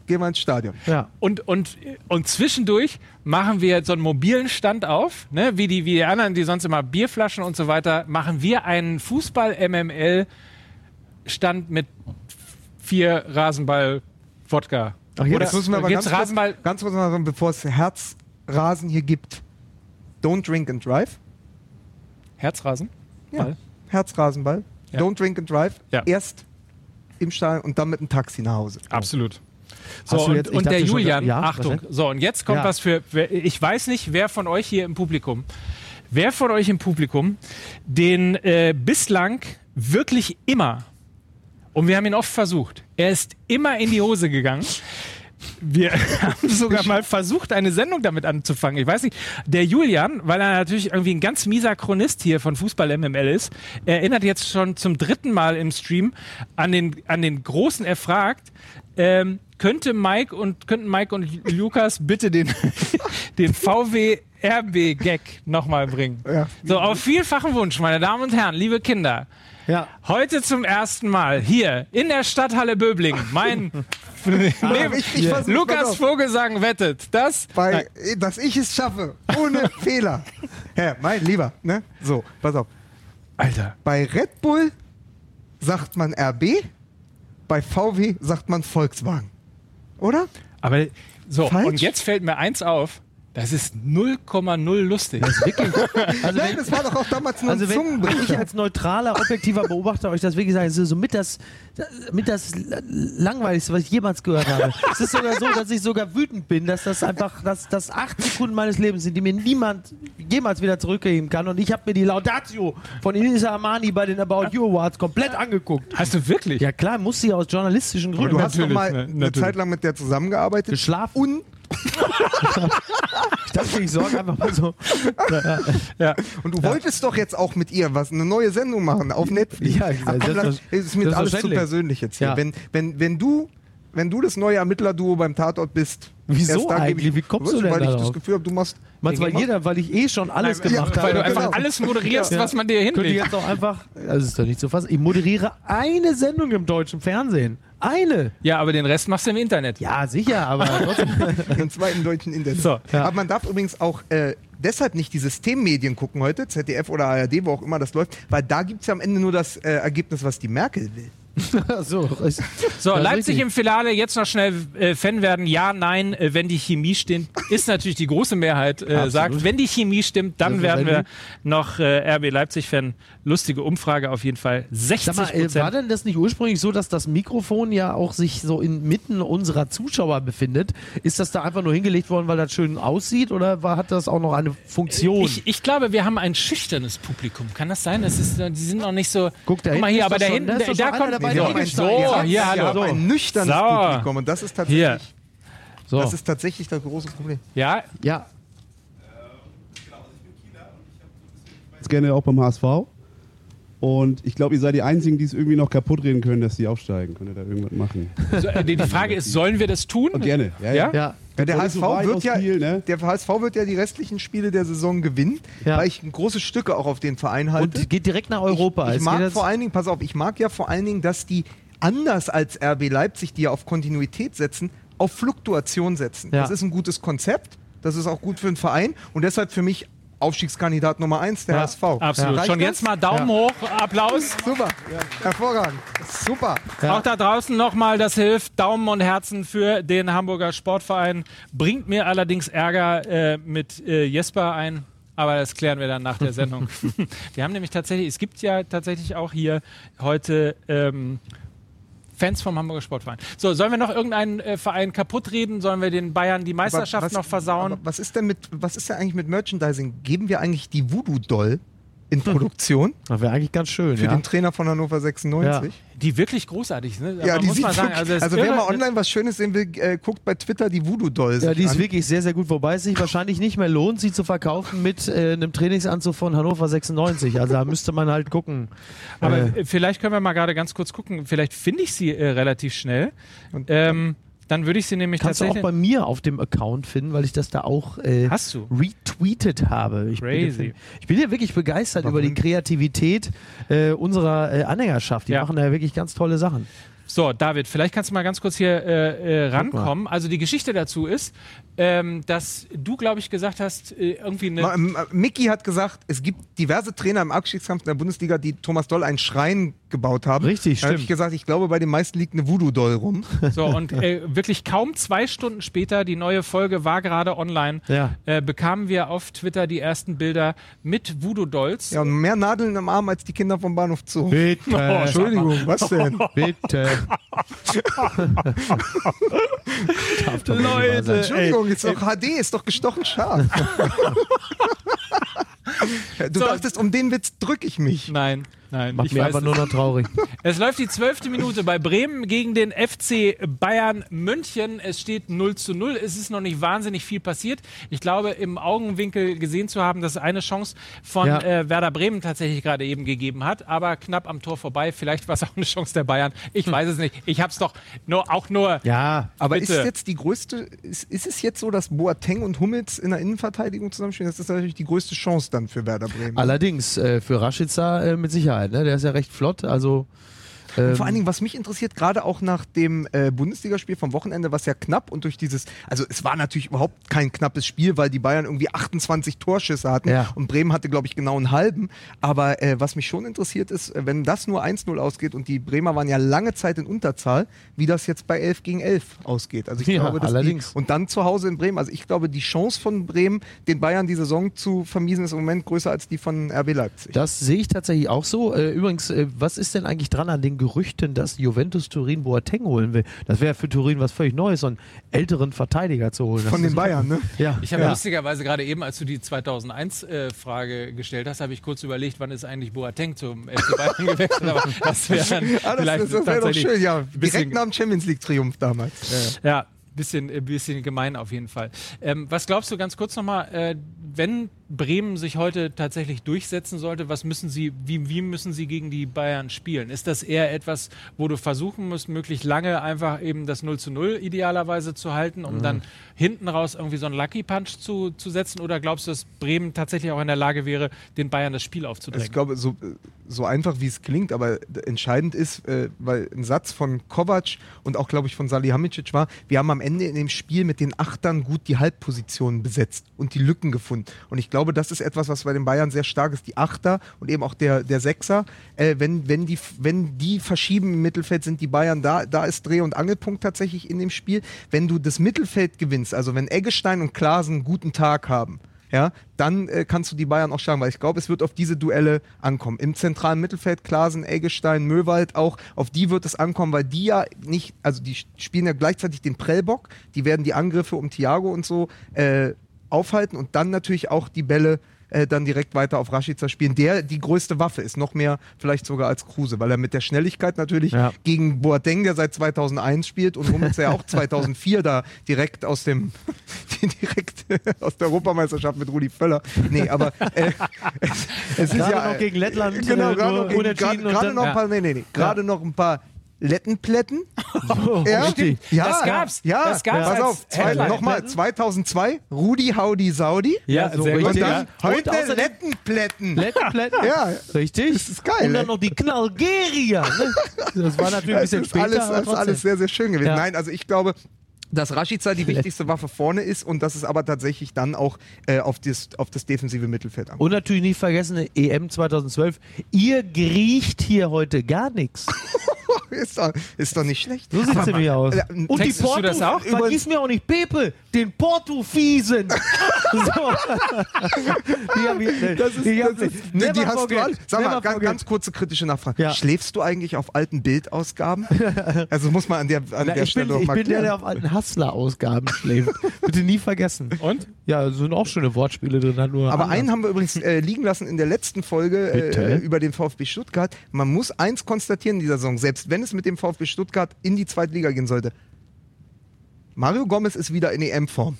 Speaker 3: gehen wir ins Stadion.
Speaker 2: ja.
Speaker 1: Und, und, und zwischendurch machen wir so einen mobilen Stand auf, ne? wie, die, wie die anderen, die sonst immer Bierflaschen und so weiter, machen wir einen Fußball-MML-Stand mit vier Rasenball-Wodka.
Speaker 2: Ach, jetzt
Speaker 1: Oder
Speaker 3: müssen wir aber ganz kurz,
Speaker 1: Rasenball?
Speaker 3: ganz kurz mal sagen, bevor es Herzrasen hier gibt. Don't drink and drive.
Speaker 1: Herzrasen?
Speaker 3: Ja.
Speaker 1: Ball?
Speaker 3: Herzrasenball.
Speaker 1: Ja.
Speaker 3: Don't drink and drive.
Speaker 1: Ja.
Speaker 3: Erst im Stadion und dann mit dem Taxi nach Hause.
Speaker 1: Absolut. So, und,
Speaker 2: jetzt-
Speaker 1: und der
Speaker 2: dachte schon,
Speaker 1: Julian,
Speaker 2: ja,
Speaker 1: Achtung, so, und jetzt kommt was für, ich weiß nicht, wer von euch hier im Publikum, wer von euch im Publikum den äh, bislang wirklich immer, und wir haben ihn oft versucht, er ist immer in die Hose gegangen. Wir haben sogar mal versucht, eine Sendung damit anzufangen. Ich weiß nicht, der Julian, weil er natürlich irgendwie ein ganz mieser Chronist hier von Fußball MML ist, erinnert jetzt schon zum dritten Mal im Stream an den, an den großen Erfragt. Ähm, könnte Mike und könnten Mike und Lukas bitte den, den VW RB Gag nochmal bringen?
Speaker 3: Ja.
Speaker 1: So, auf vielfachen Wunsch, meine Damen und Herren, liebe Kinder.
Speaker 2: ja.
Speaker 1: Heute zum ersten Mal hier in der Stadthalle Böblingen. Mein neben,
Speaker 3: ich- ich versuch's mal
Speaker 1: Lukas. Vogelsang wettet, dass
Speaker 3: Bei, dass ich es schaffe, ohne Fehler. Herr, mein Lieber, ne? So, pass auf.
Speaker 1: Alter,
Speaker 3: Bei Red Bull sagt man RB, bei VW sagt man Volkswagen. Oder?
Speaker 1: aber so
Speaker 3: Falsch?
Speaker 1: und jetzt fällt mir eins auf. Das ist 0,0 lustig.
Speaker 2: Also
Speaker 3: Nein,
Speaker 2: wenn,
Speaker 3: das war doch auch damals nur
Speaker 2: also
Speaker 3: ein
Speaker 2: wenn ich
Speaker 3: Zungenbrecher.
Speaker 2: als neutraler, objektiver Beobachter euch das wirklich sage, es ist so mit das, mit das langweiligste, was ich jemals gehört habe. Es ist sogar so, dass ich sogar wütend bin, dass das einfach, dass das acht Sekunden meines Lebens sind, die mir niemand jemals wieder zurückgeben kann. Und ich habe mir die Laudatio von Elisa Armani bei den About You Awards komplett angeguckt.
Speaker 1: Hast du wirklich?
Speaker 2: Ja klar, muss sie aus journalistischen Gründen.
Speaker 3: du hast doch
Speaker 1: Natürlich,
Speaker 3: mal
Speaker 1: ne,
Speaker 3: eine. Zeit lang mit der zusammengearbeitet.
Speaker 2: Geschlafen.
Speaker 3: Und,
Speaker 2: Ich dachte, ich sorge einfach mal so.
Speaker 1: Ja.
Speaker 3: und du wolltest doch jetzt auch mit ihr was, eine neue Sendung machen auf Netflix.
Speaker 2: Ja,
Speaker 3: Ach, komm, ist mir alles zu persönlich jetzt hier.
Speaker 2: Ja.
Speaker 3: Wenn, wenn, wenn du wenn du das neue Ermittlerduo beim Tatort bist,
Speaker 2: Wieso eigentlich?
Speaker 3: Ich,
Speaker 2: Wie kommst du denn
Speaker 3: Weil ich das Gefühl habe, du machst.
Speaker 2: Meinst du, weil jeder, weil ich eh schon alles
Speaker 1: Nein,
Speaker 2: gemacht
Speaker 3: ja,
Speaker 2: habe.
Speaker 1: Weil du
Speaker 3: genau.
Speaker 1: einfach alles moderierst,
Speaker 2: Ja.
Speaker 1: was man dir
Speaker 2: Könnte ich
Speaker 1: hinlegt.
Speaker 2: jetzt auch einfach, also es ist doch nicht zu fassen, ich moderiere eine Sendung im deutschen Fernsehen. Eine.
Speaker 1: Ja, aber den Rest machst du im Internet.
Speaker 2: Ja, sicher, aber trotzdem.
Speaker 3: im zweiten deutschen Internet.
Speaker 1: So,
Speaker 2: ja.
Speaker 3: Aber man darf übrigens auch äh, deshalb nicht die Systemmedien gucken heute, ZDF oder ARD, wo auch immer das läuft, weil da gibt es ja am Ende nur das äh, Ergebnis, was die Merkel will.
Speaker 2: so,
Speaker 1: So, Leipzig im Finale, jetzt noch schnell äh, Fan werden. Ja, nein, äh, wenn die Chemie stimmt, ist natürlich die große Mehrheit äh, sagt, wenn die Chemie stimmt, dann werden wir noch äh, RB Leipzig-Fan. Lustige Umfrage auf jeden Fall. 60
Speaker 2: Sag mal, äh, war
Speaker 1: Prozent.
Speaker 2: denn das nicht ursprünglich so, dass das Mikrofon ja auch sich so inmitten unserer Zuschauer befindet? Ist das da einfach nur hingelegt worden, weil das schön aussieht oder war, hat das auch noch eine Funktion?
Speaker 1: Ich, ich glaube, wir haben ein schüchternes Publikum. Kann das sein? Das ist, die sind noch nicht so.
Speaker 2: Guck, da
Speaker 1: Guck mal hier, aber da hinten,
Speaker 2: da
Speaker 1: kommt.
Speaker 2: Dabei,
Speaker 1: so,
Speaker 2: der
Speaker 1: so,
Speaker 2: Edelstein.
Speaker 1: hier,
Speaker 3: wir
Speaker 1: hallo.
Speaker 3: haben ein nüchternes
Speaker 1: So.
Speaker 3: Publikum und das ist tatsächlich,
Speaker 1: Hier.
Speaker 2: so,
Speaker 3: das ist tatsächlich das große Problem.
Speaker 1: Ja,
Speaker 2: ja.
Speaker 5: jetzt gerne auch beim HSV. Und ich glaube, ihr seid die Einzigen, die es irgendwie noch kaputt reden können, dass die aufsteigen. Könnt ihr da irgendwas machen?
Speaker 1: so, äh, die, die Frage ist, sollen wir das tun?
Speaker 5: Und gerne. Ja,
Speaker 1: Ja?
Speaker 2: Ja,
Speaker 3: Ja, der,
Speaker 5: Und
Speaker 3: HSV
Speaker 5: so
Speaker 3: wird ja,
Speaker 5: Kiel, ne?
Speaker 3: der HSV wird ja die restlichen Spiele der Saison gewinnen,
Speaker 2: Ja.
Speaker 3: weil ich große Stücke auch auf den Verein halte.
Speaker 2: und geht direkt nach Europa.
Speaker 3: Ich, ich mag vor allen Dingen, pass auf, ich mag ja vor allen Dingen, dass die anders als RB Leipzig, die ja auf Kontinuität setzen, auf Fluktuation setzen.
Speaker 2: Ja.
Speaker 3: Das ist ein gutes Konzept, das ist auch gut für den Verein und deshalb für mich Aufstiegskandidat Nummer 1 der HSV.
Speaker 1: Absolut.
Speaker 3: Reicht
Speaker 1: Schon jetzt mal Daumen hoch, Applaus.
Speaker 3: Super, hervorragend. Super.
Speaker 1: Auch da draußen nochmal, das hilft. Daumen und Herzen für den Hamburger Sportverein. Bringt mir allerdings Ärger äh, mit äh, Jesper ein. Aber das klären wir dann nach der Sendung. wir haben nämlich tatsächlich, es gibt ja tatsächlich auch hier heute ähm, Fans vom Hamburger Sportverein. So, sollen wir noch irgendeinen äh, Verein kaputt reden? Sollen wir den Bayern die Meisterschaft
Speaker 3: was-
Speaker 1: noch versauen?
Speaker 3: Was ist denn mit, was ist denn eigentlich mit Merchandising? Geben wir eigentlich die Voodoo-Doll in Produktion
Speaker 2: Das wäre eigentlich ganz schön,
Speaker 3: für
Speaker 2: ja.
Speaker 3: den Trainer von Hannover 96?
Speaker 1: Die wirklich großartig sind. Ne?
Speaker 3: Ja,
Speaker 1: Man
Speaker 3: die
Speaker 1: muss
Speaker 3: sieht
Speaker 1: mal sagen,
Speaker 3: wirklich-
Speaker 1: also,
Speaker 3: also wer mal online was Schönes sehen will, äh, guckt bei Twitter die Voodoo-Doll.
Speaker 2: Ja, die ist
Speaker 3: an.
Speaker 2: wirklich sehr, sehr gut, wobei es sich wahrscheinlich nicht mehr lohnt, sie zu verkaufen mit äh, einem Trainingsanzug von Hannover 96. Also da müsste man halt gucken.
Speaker 1: Aber
Speaker 2: äh,
Speaker 1: vielleicht können wir mal gerade ganz kurz gucken. Vielleicht finde ich sie äh, relativ schnell. ähm, dann würde ich sie nämlich
Speaker 2: kannst du auch
Speaker 1: tatsächlich.
Speaker 2: bei mir auf dem Account finden, weil ich das da auch äh,
Speaker 1: Hast du?
Speaker 2: retweetet habe. Ich
Speaker 1: Crazy.
Speaker 2: Bin, ich bin ja wirklich begeistert
Speaker 3: Warum?
Speaker 2: über die Kreativität äh, unserer äh, Anhängerschaft. Die
Speaker 1: Ja.
Speaker 2: machen da wirklich ganz tolle Sachen.
Speaker 1: So, David, vielleicht kannst du mal ganz kurz hier äh, äh, rankommen. Also die Geschichte dazu ist, ähm, dass du, glaube ich, gesagt hast, äh, irgendwie eine.
Speaker 3: Ma- ähm, äh, Mickey hat gesagt, es gibt diverse Trainer im Abstiegskampf in der Bundesliga, die Thomas Doll einen Schrein gebaut haben.
Speaker 2: Richtig,
Speaker 3: Da habe ich
Speaker 2: stimmt.
Speaker 3: gesagt, ich glaube, bei den meisten liegt eine Voodoo-Doll rum.
Speaker 1: So, und äh, wirklich kaum zwei Stunden später, die neue Folge war gerade online,
Speaker 2: Ja.
Speaker 1: äh, bekamen wir auf Twitter die ersten Bilder mit Voodoo-Dolls.
Speaker 3: Ja, und mehr Nadeln im Arm als die Kinder vom Bahnhof Zoo.
Speaker 2: Bitte.
Speaker 3: Entschuldigung, was denn?
Speaker 2: Bitte.
Speaker 1: Leute.
Speaker 3: Entschuldigung, ist doch HD, ist doch gestochen scharf. du
Speaker 1: So.
Speaker 3: dachtest, um den Witz drücke ich mich.
Speaker 1: Nein, nein,
Speaker 2: Macht
Speaker 1: ich
Speaker 2: mir einfach nur noch traurig.
Speaker 1: Es läuft die zwölfte Minute bei Bremen gegen den FC Bayern München. Es steht 0 zu 0. Es ist noch nicht wahnsinnig viel passiert. Ich glaube, im Augenwinkel gesehen zu haben, dass es eine Chance von
Speaker 2: Ja.
Speaker 1: äh, Werder Bremen tatsächlich gerade eben gegeben hat, aber knapp am Tor vorbei. Vielleicht war es auch eine Chance der Bayern. Ich weiß es nicht. Ich habe es doch nur, auch nur.
Speaker 2: Ja,
Speaker 3: Aber
Speaker 1: Bitte.
Speaker 3: ist jetzt die größte, ist, ist es jetzt so, dass Boateng und Hummels in der Innenverteidigung zusammenspielen? Das ist natürlich die größte Chance dann für Werder Bremen.
Speaker 2: allerdings äh, für Rashica äh, mit Sicherheit. Ne? Der ist ja recht flott. Also ähm,
Speaker 3: Vor allen Dingen, was mich interessiert, gerade auch nach dem äh, Bundesligaspiel vom Wochenende, was ja knapp und durch dieses, also es war natürlich überhaupt kein knappes Spiel, weil die Bayern irgendwie 28 Torschüsse hatten
Speaker 2: Ja.
Speaker 3: und Bremen hatte, glaube ich, genau einen halben. Aber äh, was mich schon interessiert ist, wenn das nur 1-0 ausgeht und die Bremer waren ja lange Zeit in Unterzahl, wie das jetzt bei 11 gegen 11 ausgeht. Also ich
Speaker 2: Ja,
Speaker 3: glaube, dass
Speaker 2: allerdings.
Speaker 3: Die, und dann zu Hause in Bremen. Also ich glaube, die Chance von Bremen, den Bayern die Saison zu vermiesen, ist im Moment größer als die von RB Leipzig.
Speaker 2: Das sehe ich tatsächlich auch so. Äh, übrigens, äh, was ist denn eigentlich dran an den Gerüchten, dass Juventus Turin Boateng holen will? Das wäre für Turin was völlig Neues, so einen älteren Verteidiger zu holen. Das
Speaker 3: von den
Speaker 2: ist-
Speaker 3: Bayern, ne?
Speaker 2: Ja.
Speaker 1: Ich habe
Speaker 2: ja.
Speaker 1: lustigerweise gerade eben, als du die 2001-Frage gestellt hast, habe ich kurz überlegt, wann ist eigentlich Boateng zum FC Bayern gewechselt. Aber das wäre dann
Speaker 3: Ah, das
Speaker 1: vielleicht
Speaker 3: das, das wäre doch
Speaker 1: tatsächlich
Speaker 3: schön, ja.
Speaker 1: ein
Speaker 3: Direkt
Speaker 1: bisschen-
Speaker 3: nach dem Champions League-Triumph damals.
Speaker 1: Ja, bisschen, äh, bisschen gemein auf jeden Fall. Ähm, was glaubst du ganz kurz nochmal, äh, wenn Bremen sich heute tatsächlich durchsetzen sollte, was müssen sie, wie, wie müssen sie gegen die Bayern spielen? Ist das eher etwas, wo du versuchen musst, möglichst lange einfach eben das 0 zu 0 idealerweise zu halten, um dann hinten raus irgendwie so einen Lucky Punch zu, zu setzen? Oder glaubst du, dass Bremen tatsächlich auch in der Lage wäre, den Bayern das Spiel aufzudrängen?
Speaker 3: ich glaube, so, so einfach wie es klingt, aber entscheidend ist, äh, weil ein Satz von Kovac und auch, glaube ich, von Salihamidzic war, wir haben am Ende in dem Spiel mit den Achtern gut die Halbpositionen besetzt und die Lücken gefunden. Und ich glaube, das ist etwas, was bei den Bayern sehr stark ist, die Achter und eben auch der, der Sechser. Äh, wenn, wenn, die, wenn die verschieben im Mittelfeld, sind die Bayern da, da ist Dreh- und Angelpunkt tatsächlich in dem Spiel. Wenn du das Mittelfeld gewinnst, also wenn Eggestein und Klaasen einen guten Tag haben, ja, dann äh, kannst du die Bayern auch schlagen, weil ich glaube, es wird auf diese Duelle ankommen. Im zentralen Mittelfeld, Klasen, Eggestein, Möwald auch, auf die wird es ankommen, weil die ja nicht, also die spielen ja gleichzeitig den Prellbock, die werden die Angriffe um Thiago und so äh, aufhalten und dann natürlich auch die Bälle äh, dann direkt weiter auf Rashica spielen, der die größte Waffe ist, noch mehr vielleicht sogar als Kruse, weil er mit der Schnelligkeit natürlich
Speaker 2: Ja.
Speaker 3: gegen Boateng, der seit 2001 spielt und Hummels, ja auch 2004 da direkt aus dem direkt aus der Europameisterschaft mit Rudi Völler. Nee, aber äh, es, es ist ja
Speaker 2: noch gegen Lettland,
Speaker 3: Genau,
Speaker 2: äh,
Speaker 3: gerade noch, gegen-
Speaker 2: dann-
Speaker 1: Ja.
Speaker 3: nee, nee, nee, gerade noch ein paar Lettenplätten. ja,
Speaker 2: richtig.
Speaker 3: ja,
Speaker 1: Das gab's.
Speaker 3: Ja,
Speaker 1: Das gab's
Speaker 3: pass auf, zwei, nochmal 2002 Rudi Haudi Saudi.
Speaker 2: Ja, so
Speaker 1: sehr gut.
Speaker 3: Und
Speaker 2: richtig.
Speaker 3: dann
Speaker 2: Und
Speaker 3: heute
Speaker 2: außerdem-
Speaker 3: Lettenplätten.
Speaker 2: Lettenplätten.
Speaker 3: Ja,
Speaker 2: Richtig.
Speaker 3: Das ist geil,
Speaker 2: Und dann noch die Knallgerier. Ne? Das war natürlich ein
Speaker 3: Das
Speaker 2: bisschen
Speaker 3: ist
Speaker 2: später.
Speaker 3: alles, das ist alles sehr, sehr schön gewesen.
Speaker 2: Ja.
Speaker 3: Nein, also ich glaube, dass Rashica die wichtigste Waffe vorne ist und dass es aber tatsächlich dann auch äh, auf, das, auf das defensive Mittelfeld ankommt.
Speaker 2: Und natürlich nicht vergessen, EM 2012. Ihr griecht hier heute gar nichts.
Speaker 3: ist, doch, ist doch nicht schlecht.
Speaker 2: So sieht es nämlich aus.
Speaker 3: äh,
Speaker 2: Und die
Speaker 1: textest du
Speaker 2: Porto,
Speaker 1: das auch?
Speaker 2: vergiss mir auch nicht Pepe, den Portufiesen. so. die haben wir,
Speaker 3: Das ist,
Speaker 2: die,
Speaker 3: das
Speaker 2: haben-
Speaker 3: ist, die,
Speaker 2: never
Speaker 3: die hast
Speaker 2: forget,
Speaker 3: du alle. Sag mal, ganz, ganz kurze kritische Nachfrage.
Speaker 2: Ja.
Speaker 3: Schläfst du eigentlich auf alten Bildausgaben? also muss man an der, an
Speaker 2: Na,
Speaker 3: der
Speaker 2: ich
Speaker 3: Stelle
Speaker 2: bin, ich
Speaker 3: mal
Speaker 2: bin der,
Speaker 3: klären.
Speaker 2: der auf alten Hustler-Ausgaben schläft. Bitte nie vergessen.
Speaker 1: Und?
Speaker 2: Ja, es sind auch schöne Wortspiele drin. halt Nur
Speaker 3: Aber
Speaker 2: anders.
Speaker 3: einen haben wir übrigens äh, liegen lassen in der letzten Folge äh, über den VfB Stuttgart. Man muss eins konstatieren in dieser Saison, selbst wenn es mit dem VfB Stuttgart in die zweite Liga gehen sollte. Mario Gomez ist wieder in EM-Form.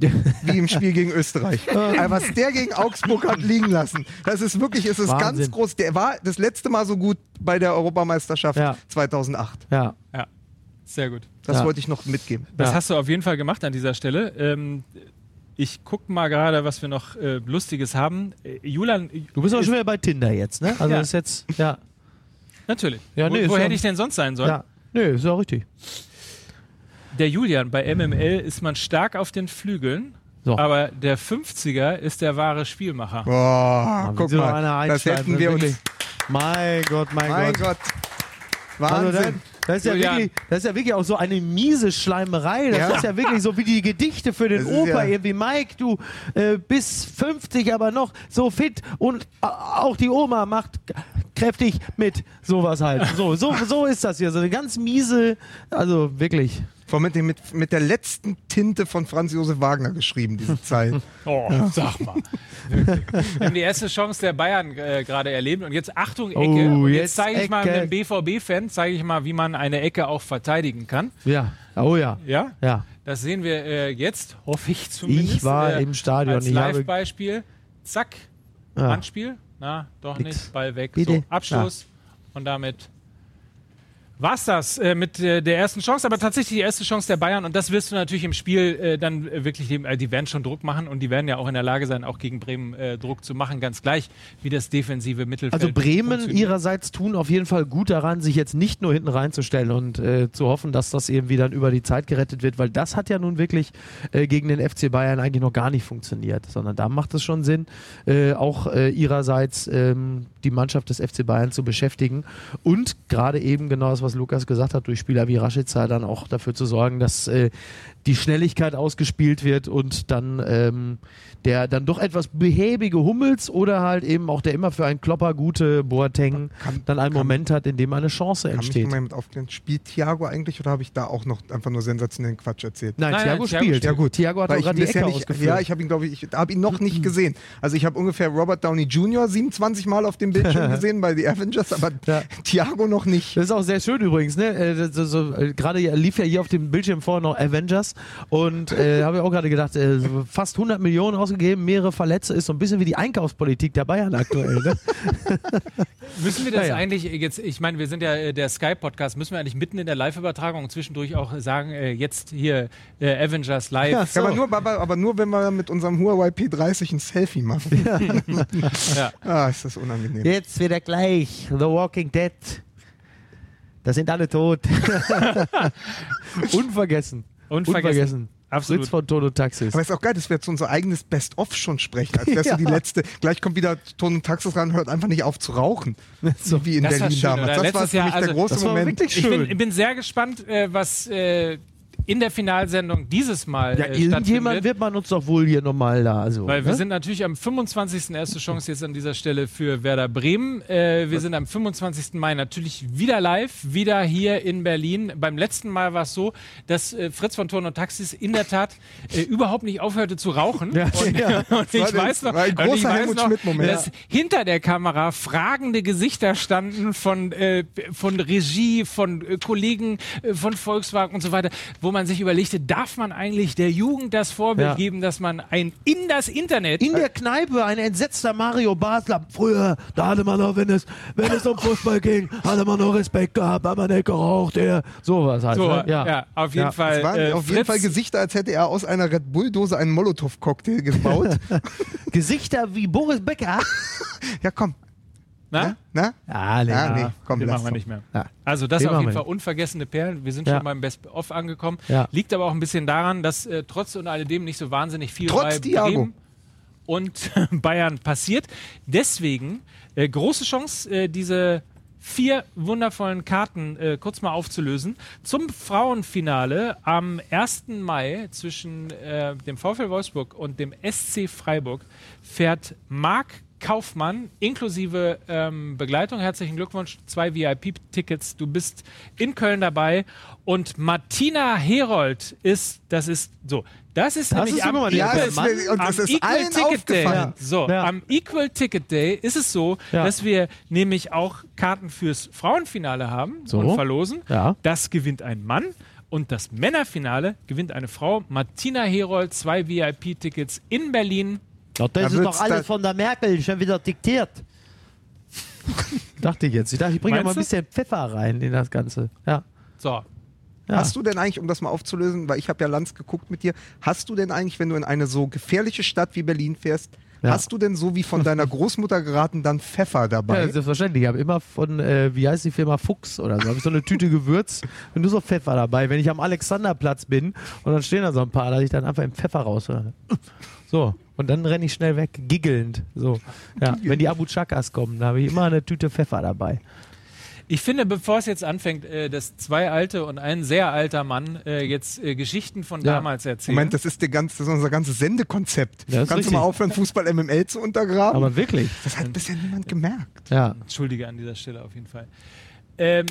Speaker 3: Wie im Spiel gegen Österreich. Aber was der gegen Augsburg hat liegen lassen, das ist wirklich, es ist ganz
Speaker 2: Wahnsinn.
Speaker 3: groß. Der war das letzte Mal so gut bei der Europameisterschaft
Speaker 2: Ja.
Speaker 3: 2008.
Speaker 2: Ja.
Speaker 1: Ja, sehr gut.
Speaker 3: Das
Speaker 2: Ja.
Speaker 3: wollte ich noch mitgeben.
Speaker 1: Das
Speaker 2: Ja.
Speaker 1: hast du auf jeden Fall gemacht an dieser Stelle. Ähm, ich gucke mal gerade, was wir noch äh, Lustiges haben. Äh, Julian,
Speaker 2: Du bist
Speaker 1: ist-
Speaker 2: schon wieder bei Tinder jetzt, ne? Also
Speaker 1: Ja.
Speaker 2: ist jetzt, ja.
Speaker 1: Natürlich.
Speaker 2: Ja,
Speaker 1: wo
Speaker 2: nee, ist
Speaker 1: wo
Speaker 2: ja-
Speaker 1: hätte ich denn sonst sein sollen?
Speaker 2: Ja. Nö, ist auch richtig.
Speaker 1: Der Julian, bei MML ist man stark auf den Flügeln,
Speaker 2: So.
Speaker 1: aber der 50er ist der wahre Spielmacher.
Speaker 3: Boah,
Speaker 2: Wie
Speaker 3: guck mal, das hätten wir uns.
Speaker 2: Mein Gott, mein,
Speaker 3: Mein
Speaker 2: Gott.
Speaker 3: Gott.
Speaker 2: Also
Speaker 3: Wahnsinn.
Speaker 2: Das, ist ja wirklich, das ist ja wirklich auch so eine miese Schleimerei. Das
Speaker 3: Ja.
Speaker 2: ist ja wirklich so wie die Gedichte für den
Speaker 3: Das
Speaker 2: Opa.
Speaker 3: ja-
Speaker 2: Irgendwie, Mike, du äh, bis 50, aber noch so fit und äh, auch die Oma macht kräftig mit. Sowas halt. So, so, so ist das hier. So eine ganz miese, also wirklich.
Speaker 3: Vor mit, dem, mit, mit der letzten Tinte von Franz Josef Wagner geschrieben, diese Zeit.
Speaker 1: Oh, sag mal. Wir haben die erste Chance der Bayern äh, gerade erlebt und jetzt Achtung, Ecke.
Speaker 2: Oh, jetzt
Speaker 1: jetzt zeige ich mal einem BVB-Fan, zeige ich mal, wie man eine Ecke auch verteidigen kann.
Speaker 2: Ja. Oh ja.
Speaker 1: Ja,
Speaker 2: Ja.
Speaker 1: das sehen wir äh, jetzt, hoffe ich zumindest.
Speaker 2: Ich war
Speaker 1: äh,
Speaker 2: im Stadion.
Speaker 1: Als Live-Beispiel. Zack,
Speaker 2: ja.
Speaker 1: Handspiel. Na, doch
Speaker 2: Nix.
Speaker 1: nicht. Ball weg.
Speaker 2: Bitte.
Speaker 1: So, Abstoß. Und damit war's das äh, mit äh, der ersten Chance. Aber tatsächlich die erste Chance der Bayern. Und das wirst du natürlich im Spiel äh, dann äh, wirklich, dem- äh, die werden schon Druck machen. Und die werden ja auch in der Lage sein, auch gegen Bremen äh, Druck zu machen. Ganz gleich, wie das defensive Mittelfeld
Speaker 2: Also Bremen ihrerseits tun auf jeden Fall gut daran, sich jetzt nicht nur hinten reinzustellen und zu hoffen, dass das irgendwie dann über die Zeit gerettet wird, weil das hat ja nun wirklich gegen den FC Bayern eigentlich noch gar nicht funktioniert, sondern da macht es schon Sinn, auch ihrerseits ähm, die Mannschaft des FC Bayern zu beschäftigen und gerade eben genau das, was Lukas gesagt hat, durch Spieler wie Rashica dann auch dafür zu sorgen, dass äh, die Schnelligkeit ausgespielt wird und dann ähm, der dann doch etwas behäbige Hummels oder halt eben auch der immer für einen Klopper gute Boateng
Speaker 3: Kann-
Speaker 2: dann einen
Speaker 3: kann-
Speaker 2: Moment hat, in dem eine Chance
Speaker 3: Kann mich
Speaker 2: entsteht.
Speaker 3: noch mal mit aufklären. Spielt Thiago eigentlich oder habe ich da auch noch einfach nur sensationellen Quatsch erzählt?
Speaker 2: Nein,
Speaker 1: Nein,
Speaker 2: Thiago
Speaker 1: nein,
Speaker 2: spielt. Ja gut, Thiago hat
Speaker 3: Weil
Speaker 2: auch
Speaker 3: ich
Speaker 2: gerade die Ecke
Speaker 3: nicht,
Speaker 2: ausgeführt.
Speaker 3: ja, ich habe ihn, glaube ich, ich habe ihn noch nicht gesehen. Also ich habe ungefähr Robert Downey Jr. 27 Mal auf dem Bildschirm gesehen bei The Avengers, aber
Speaker 2: Ja.
Speaker 3: Thiago noch nicht.
Speaker 2: Das ist auch sehr schön übrigens, ne? Äh, das- so, äh, gerade lief ja hier auf dem Bildschirm vorher noch Avengers und äh, habe ich auch gerade gedacht, äh, fast 100 Millionen ausgegeben, mehrere Verletzte, ist so ein bisschen wie die Einkaufspolitik der Bayern aktuell. Ne?
Speaker 1: Müssen wir das
Speaker 2: Naja.
Speaker 1: eigentlich jetzt, ich meine, wir sind ja äh, der Sky-Podcast, müssen wir eigentlich mitten in der Live-Übertragung zwischendurch auch sagen, äh, jetzt hier äh, Avengers Live.
Speaker 2: Ja,
Speaker 3: Ja,
Speaker 2: so.
Speaker 3: aber, nur, aber, aber nur, wenn wir mit unserem Huawei P30 ein Selfie machen.
Speaker 1: Ja.
Speaker 3: Ah, ist das unangenehm.
Speaker 2: Jetzt wieder gleich The Walking Dead. Da sind alle tot. Unvergessen.
Speaker 1: Unvergessen. Absolut.
Speaker 2: Fritz von Tono Taxis.
Speaker 3: Aber ist auch geil, dass wir jetzt unser eigenes Best-of schon sprechen. Als wärst
Speaker 2: Ja.
Speaker 3: du die letzte. Gleich kommt wieder Ton und Taxis ran, hört einfach nicht auf zu rauchen.
Speaker 2: So.
Speaker 3: wie in
Speaker 1: Das war
Speaker 3: Berlin
Speaker 1: schön,
Speaker 3: damals.
Speaker 1: oder?
Speaker 3: Das war für
Speaker 1: Jahr,
Speaker 3: mich der
Speaker 1: also-
Speaker 3: große
Speaker 2: Das war
Speaker 3: Moment.
Speaker 2: wirklich
Speaker 1: Ich
Speaker 2: schön.
Speaker 1: bin, bin sehr gespannt, äh, was äh, in der Finalsendung dieses Mal
Speaker 2: ja,
Speaker 1: äh,
Speaker 2: irgendjemand
Speaker 1: wird.
Speaker 2: man uns doch wohl hier nochmal da. Also,
Speaker 1: Weil wir
Speaker 2: ne?
Speaker 1: sind natürlich am 25. erste Chance jetzt an dieser Stelle für Werder Bremen. Äh, wir sind am 25. Mai natürlich wieder live, wieder hier in Berlin. Beim letzten Mal war es so, dass äh, Fritz von Turn und Taxis in der Tat äh, überhaupt nicht aufhörte zu rauchen.
Speaker 2: Ja,
Speaker 1: und,
Speaker 2: ja.
Speaker 1: und ich weiß noch,
Speaker 3: ein
Speaker 1: und ich
Speaker 3: großer
Speaker 1: weiß noch, dass hinter der Kamera fragende Gesichter standen von, äh, von Regie, von äh, Kollegen von Volkswagen und so weiter, wo man sich überlegte, darf man eigentlich der Jugend das Vorbild
Speaker 2: Ja.
Speaker 1: geben, dass man ein in das Internet
Speaker 2: In der Kneipe ein entsetzter Mario Basler. Früher, da hatte man noch, wenn es, wenn es um Fußball ging, hatte man noch Respekt gehabt, hat man nicht geraucht, der. Sowas halt.
Speaker 1: So,
Speaker 2: ne?
Speaker 1: ja. auf jeden
Speaker 2: Ja.
Speaker 1: Fall.
Speaker 3: Es waren
Speaker 1: äh,
Speaker 3: auf jeden Fall Gesichter, als hätte er aus einer Red Bull-Dose einen Molotow-Cocktail gebaut.
Speaker 2: Gesichter wie Boris Becker.
Speaker 3: ja, komm.
Speaker 1: Na?
Speaker 3: Na?
Speaker 2: Ah, nee.
Speaker 3: Ah, nee, komm,
Speaker 1: Den machen wir nicht mehr.
Speaker 2: Ja.
Speaker 1: Also das
Speaker 2: Den
Speaker 1: auf jeden Fall unvergessene Perlen. Wir sind
Speaker 2: Ja.
Speaker 1: schon beim Best-of angekommen.
Speaker 2: Ja.
Speaker 1: Liegt aber auch ein bisschen daran, dass äh, trotz und alledem nicht so wahnsinnig viel
Speaker 3: Trotz
Speaker 1: bei und Bayern passiert. Deswegen äh, große Chance, äh, diese vier wundervollen Karten äh, kurz mal aufzulösen. Zum Frauenfinale am 1. Mai zwischen äh, dem VfL Wolfsburg und dem SC Freiburg fährt Marc Kaufmann inklusive ähm, Begleitung. Herzlichen Glückwunsch, zwei VIP-Tickets. Du bist in Köln dabei. Und Martina Herold ist, das ist so, das ist
Speaker 2: Das
Speaker 1: nämlich
Speaker 2: ist
Speaker 1: am
Speaker 2: immer der
Speaker 3: Ja,
Speaker 1: Equal-
Speaker 3: das, ist-
Speaker 1: am Equal Ticket Day.
Speaker 3: aufgefallen.
Speaker 1: So,
Speaker 2: Ja.
Speaker 1: am Equal Ticket Day ist es so,
Speaker 2: Ja.
Speaker 1: dass wir nämlich auch Karten fürs Frauenfinale haben
Speaker 2: So.
Speaker 1: und verlosen.
Speaker 2: Ja.
Speaker 1: Das gewinnt ein Mann. Und das Männerfinale gewinnt eine Frau. Martina Herold, zwei VIP-Tickets in Berlin.
Speaker 2: Doch, das
Speaker 3: Da
Speaker 2: ist doch alles von der Merkel schon wieder diktiert. dachte ich jetzt. Ich dachte, ich bringe
Speaker 1: Meinst
Speaker 2: mal ein bisschen Pfeffer rein in das Ganze. Ja.
Speaker 1: So,
Speaker 2: ja.
Speaker 3: Hast du denn eigentlich, um das mal aufzulösen, weil ich habe ja Lanz geguckt mit dir, hast du denn eigentlich, wenn du in eine so gefährliche Stadt wie Berlin fährst,
Speaker 2: Ja.
Speaker 3: hast du denn so wie von deiner Großmutter geraten dann Pfeffer dabei?
Speaker 2: Ja, selbstverständlich. Ich habe immer von, äh, wie heißt die Firma Fuchs oder so, habe ich so eine Tüte Gewürz und nur so Pfeffer dabei. Wenn ich am Alexanderplatz bin und dann stehen da so ein paar, da ich dann einfach im Pfeffer raus. So. Und dann renne ich schnell weg, giggelnd. So. Ja, wenn die Abu Chakas kommen, da habe ich immer eine Tüte Pfeffer dabei.
Speaker 1: ich finde, bevor es jetzt anfängt, äh, dass zwei alte und ein sehr alter Mann äh, jetzt äh, Geschichten von
Speaker 2: Ja.
Speaker 1: damals erzählen.
Speaker 3: Moment, das ist, der ganz, das ist unser ganzes Sendekonzept.
Speaker 2: Ja,
Speaker 3: Kannst
Speaker 2: richtig.
Speaker 3: du mal aufhören, Fußball MML zu untergraben?
Speaker 2: Aber wirklich.
Speaker 3: das hat bisher niemand gemerkt.
Speaker 2: Ja.
Speaker 1: Entschuldige an dieser Stelle auf jeden Fall. Ähm,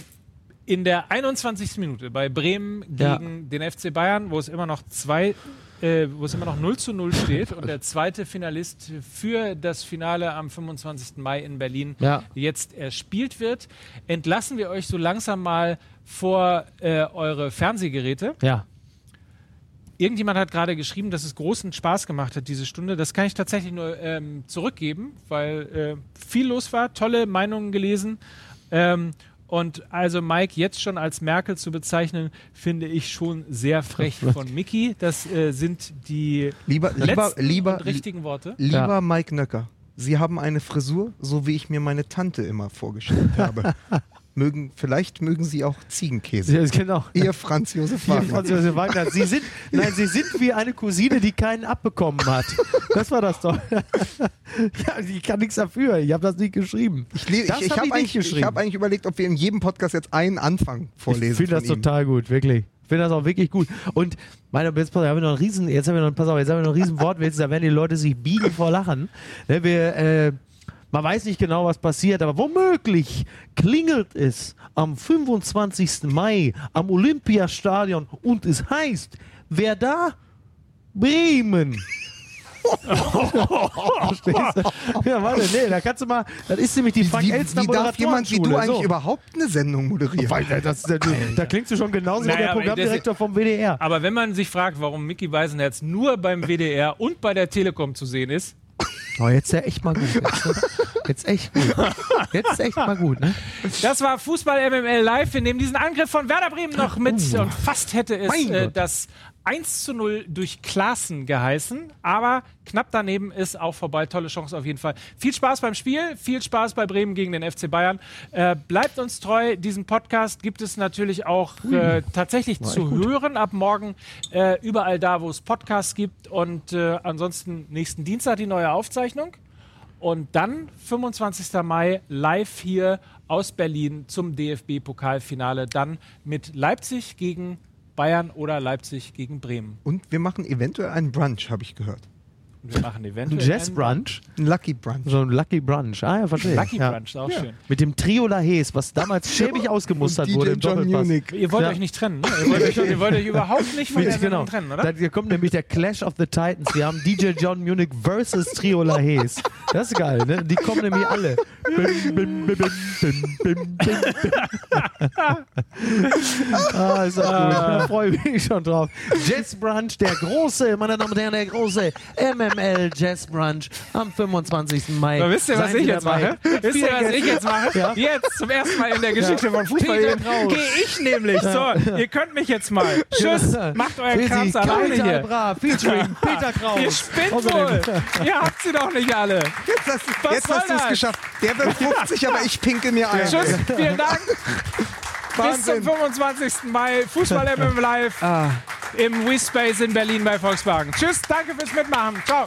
Speaker 1: in der 21. Minute bei Bremen
Speaker 2: Ja.
Speaker 1: gegen den FC Bayern, wo es immer noch zwei, äh, wo es immer noch 0 zu 0 steht und der zweite Finalist für das Finale am 25. Mai in Berlin
Speaker 2: Ja.
Speaker 1: jetzt erspielt wird, entlassen wir euch so langsam mal vor äh, eure Fernsehgeräte.
Speaker 2: Ja.
Speaker 1: Irgendjemand hat gerade geschrieben, dass es großen Spaß gemacht hat, diese Stunde. Das kann ich tatsächlich nur ähm, zurückgeben, weil äh, viel los war, tolle Meinungen gelesen. Ähm, und also Mike jetzt schon als Merkel zu bezeichnen, finde ich schon sehr frech von Mickey. Das äh, sind die
Speaker 3: Lieber, lieber, lieber,
Speaker 1: und richtigen Worte.
Speaker 3: lieber
Speaker 2: Ja.
Speaker 3: Mike Nöcker, Sie haben eine Frisur, so wie ich mir meine Tante immer vorgestellt habe. Mögen, vielleicht mögen Sie auch Ziegenkäse.
Speaker 2: Ja, genau.
Speaker 3: Ihr Franz Josef Wagner.
Speaker 2: Franz Josef Wagner. Sie sind, nein, Sie sind wie eine Cousine, die keinen abbekommen hat. Das war das doch. ja, ich kann nichts dafür. Ich habe das nicht geschrieben.
Speaker 3: Ich, ich, ich
Speaker 2: hab
Speaker 3: habe
Speaker 2: nicht
Speaker 3: eigentlich, ich hab eigentlich überlegt, ob wir in jedem Podcast jetzt einen Anfang vorlesen.
Speaker 2: Ich finde das
Speaker 3: ihm.
Speaker 2: total gut, wirklich. Ich finde das auch wirklich gut. Und meine, jetzt, pass auf, haben wir noch einen riesen, jetzt haben wir noch, pass auf, jetzt haben wir noch einen riesen Wortwitz, da werden die Leute sich biegen vor Lachen. Ne, wir, äh, man weiß nicht genau, was passiert, aber womöglich klingelt es am 25. Mai am Olympiastadion und es heißt, wer da? Bremen. Verstehst du? Ja, warte, nee, da kannst du mal, das ist nämlich die Frank
Speaker 3: Wie,
Speaker 2: Elstner
Speaker 3: wie darf jemand wie du eigentlich
Speaker 2: So.
Speaker 3: überhaupt eine Sendung moderieren?
Speaker 2: Weil, äh, das, das, da klingst du schon genauso wie
Speaker 1: Naja,
Speaker 2: der
Speaker 1: aber
Speaker 2: Programmdirektor vom WDR.
Speaker 1: Aber wenn man sich fragt, warum Mickey Weisenherz nur beim WDR und bei der Telekom zu sehen ist,
Speaker 2: Oh, jetzt ist ja echt mal gut. Jetzt, jetzt echt gut. Jetzt ist echt mal gut, ne?
Speaker 1: Das war Fußball MML Live. Wir nehmen diesen Angriff von Werder Bremen noch mit und fast hätte es äh, das 1 zu 0 durch Klaassen geheißen, aber knapp daneben ist auch vorbei. Tolle Chance auf jeden Fall. Viel Spaß beim Spiel, viel Spaß bei Bremen gegen den FC Bayern. Äh, bleibt uns treu. Diesen Podcast gibt es natürlich auch äh, tatsächlich zu hören ab morgen äh, überall da, wo es Podcasts gibt und äh, ansonsten nächsten Dienstag die neue Aufzeichnung. Und dann 25. Mai live hier aus Berlin zum DFB-Pokalfinale. Dann mit Leipzig gegen Bayern oder Leipzig gegen Bremen.
Speaker 3: Und wir machen eventuell einen Brunch, habe ich gehört.
Speaker 1: Wir machen
Speaker 2: Ein
Speaker 1: eventuell
Speaker 2: Jazz
Speaker 1: einen
Speaker 2: Brunch.
Speaker 3: Ein Lucky Brunch.
Speaker 2: So ein Lucky Brunch. Ah, ja, verstehe.
Speaker 1: Lucky
Speaker 2: ja.
Speaker 1: Brunch, auch schön.
Speaker 2: Mit dem Trio Lahes, was damals schäbig ausgemustert wurde
Speaker 3: DJ
Speaker 2: im
Speaker 3: John
Speaker 2: Doppelpass.
Speaker 3: Munich.
Speaker 1: Ihr wollt
Speaker 2: Ja.
Speaker 1: euch nicht trennen, ne? Ihr wollt euch, ihr wollt euch überhaupt nicht von der
Speaker 2: Genau.
Speaker 1: Trennen, oder?
Speaker 2: Da, hier kommt nämlich der Clash of the Titans. Wir haben DJ John Munich versus Trio Lahes. Das ist geil, ne? Die kommen nämlich alle. Bim, bim, bim, bim, bim, bim, bim. ah, ist auch gut. Da freue ich mich schon drauf. Jazz Brunch, der große, meine Damen und Herren, der große MM MML Jazz Brunch am 25. Mai.
Speaker 1: Aber wisst ihr, was
Speaker 2: Seien
Speaker 1: ich jetzt mache? Wisst ihr, was ich jetzt mache?
Speaker 2: Ja.
Speaker 1: Jetzt, zum ersten Mal in der Geschichte von Fußball, gehe ich nämlich. So, ihr könnt mich jetzt mal. Tschüss, macht euren
Speaker 2: Für
Speaker 1: Krams alleine hier.
Speaker 2: Bra, featuring Peter Kraus.
Speaker 1: Ihr spinnt wohl. Ihr habt sie doch nicht alle.
Speaker 3: Jetzt hast, jetzt hast du es geschafft. Der wird 50, aber ich pinkel mir ein.
Speaker 1: Tschüss, vielen Dank. Bis zum
Speaker 3: Wahnsinn.
Speaker 1: 25. Mai. Fußball MM Live im WeSpace in Berlin bei Volkswagen. Tschüss, danke fürs Mitmachen. Ciao.